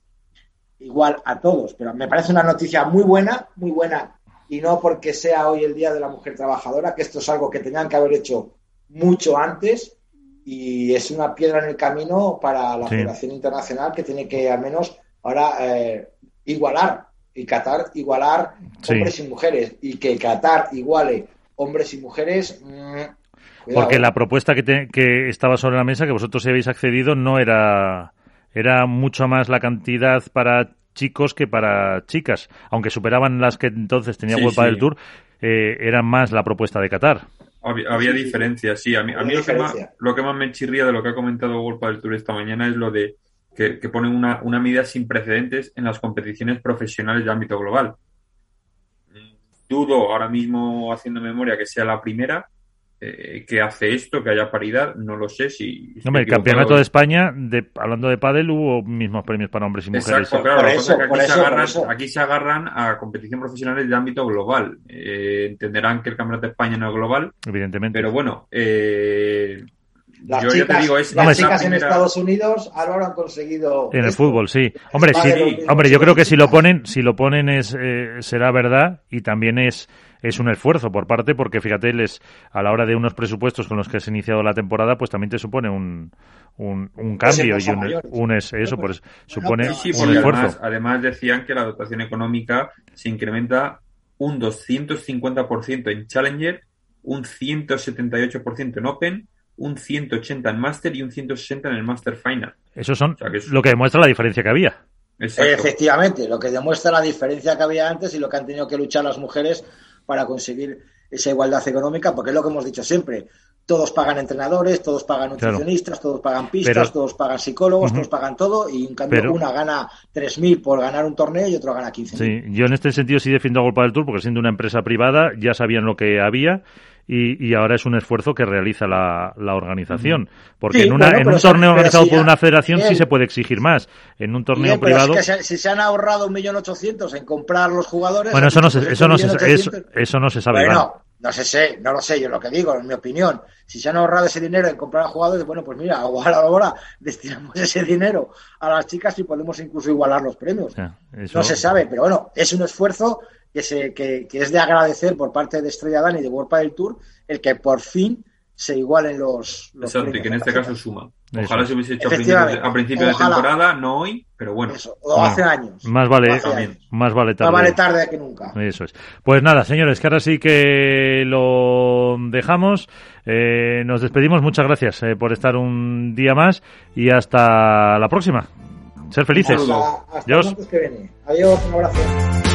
igual a todos. Pero me parece una noticia muy buena, muy buena. Y no porque sea hoy el Día de la Mujer Trabajadora, que esto es algo que tenían que haber hecho mucho antes. Y es una piedra en el camino para la Sí. Internacional que tiene que al menos ahora eh, igualar y Qatar igualar Sí. hombres y mujeres. Y que Qatar iguale hombres y mujeres. mm, cuidado, Porque ¿eh? la propuesta que, te- que estaba sobre la mesa, que vosotros habéis accedido, no era, era mucho más la cantidad para chicos que para chicas. Aunque superaban las que entonces tenía Sí, World Padel sí. Tour, eh, era más la propuesta de Qatar. Había, diferencias, sí. A mí, a mí lo, que más, lo que más me chirría de lo que ha comentado World del Tour esta mañana es lo de que, que ponen una, una medida sin precedentes en las competiciones profesionales de ámbito global. Dudo ahora mismo, haciendo memoria, que sea la primera eh, que hace esto, que haya paridad. No lo sé si. Hombre, el campeonato de España, de, hablando de pádel, hubo mismos premios para hombres y mujeres. Exacto, claro. Por lo que eso, pasa es que aquí, se eso, por agarran, aquí se agarran a competición profesionales de ámbito global. Eh, entenderán que el campeonato de España no es global, Evidentemente. pero bueno, eh, Las yo chicas, ya te digo, es, las es la chicas en Estados Unidos ahora han conseguido. En el fútbol, sí. Hombre, sí, hombre, yo creo que si lo ponen, si lo ponen es eh, será verdad y también es es un esfuerzo por parte porque fíjate les a la hora de unos presupuestos con los que has iniciado la temporada pues también te supone un un, un cambio y un, es, eso pues supone pero- Sí, sí, un esfuerzo. además, además decían que la dotación económica se incrementa un 250% en Challenger, un 178% en Open, un 180 en Master y un 160 en el Master Final. Eso son O sea, que es- lo que demuestra la diferencia que había. Exacto. Efectivamente, lo que demuestra la diferencia que había antes y lo que han tenido que luchar las mujeres para conseguir esa igualdad económica, porque es lo que hemos dicho siempre. Todos pagan entrenadores, todos pagan Claro. nutricionistas, todos pagan pistas, Pero- todos pagan psicólogos, todos pagan todo, y en cambio Pero- una gana 3.000 por ganar un torneo y otro gana 15.000. Sí, yo en este sentido sí defiendo a Golpa del Tour porque siendo una empresa privada ya sabían lo que había y, y ahora es un esfuerzo que realiza la, la organización. Porque Sí, en, una, bueno, en un se- torneo organizado si por ya- una federación sí se puede exigir más. En un torneo Bien, pero es privado... que se- si se han ahorrado 1.800.000 en comprar los jugadores... Bueno, eso no se, eso no se, eso, 1.800.000 eso no se sabe. Bueno, no sé, sé, no lo sé, yo lo que digo, en mi opinión. Si se han ahorrado ese dinero en comprar a jugadores, bueno, pues mira, (laughs) igual ahora destinamos ese dinero a las chicas y podemos incluso igualar los premios. No se sabe, pero bueno, es un esfuerzo que, se, que, que es de agradecer por parte de Estrella Dan y de World del Tour el que por fin se igualen los, los Exacto, y que en este caso suma. Eso Ojalá es. se hubiese hecho a principio, de, Efectivamente. a principio de Ojalá. temporada, no hoy, pero bueno. Eso, o Bueno, hace años. Más vale, hace años. más vale tarde. Más vale tarde que nunca. Eso es. Pues nada, señores, que ahora sí que lo dejamos. Eh, nos despedimos. Muchas gracias eh, por estar un día más y hasta la próxima. Ser felices. Hasta, hasta Adiós. que viene. Adiós, un abrazo.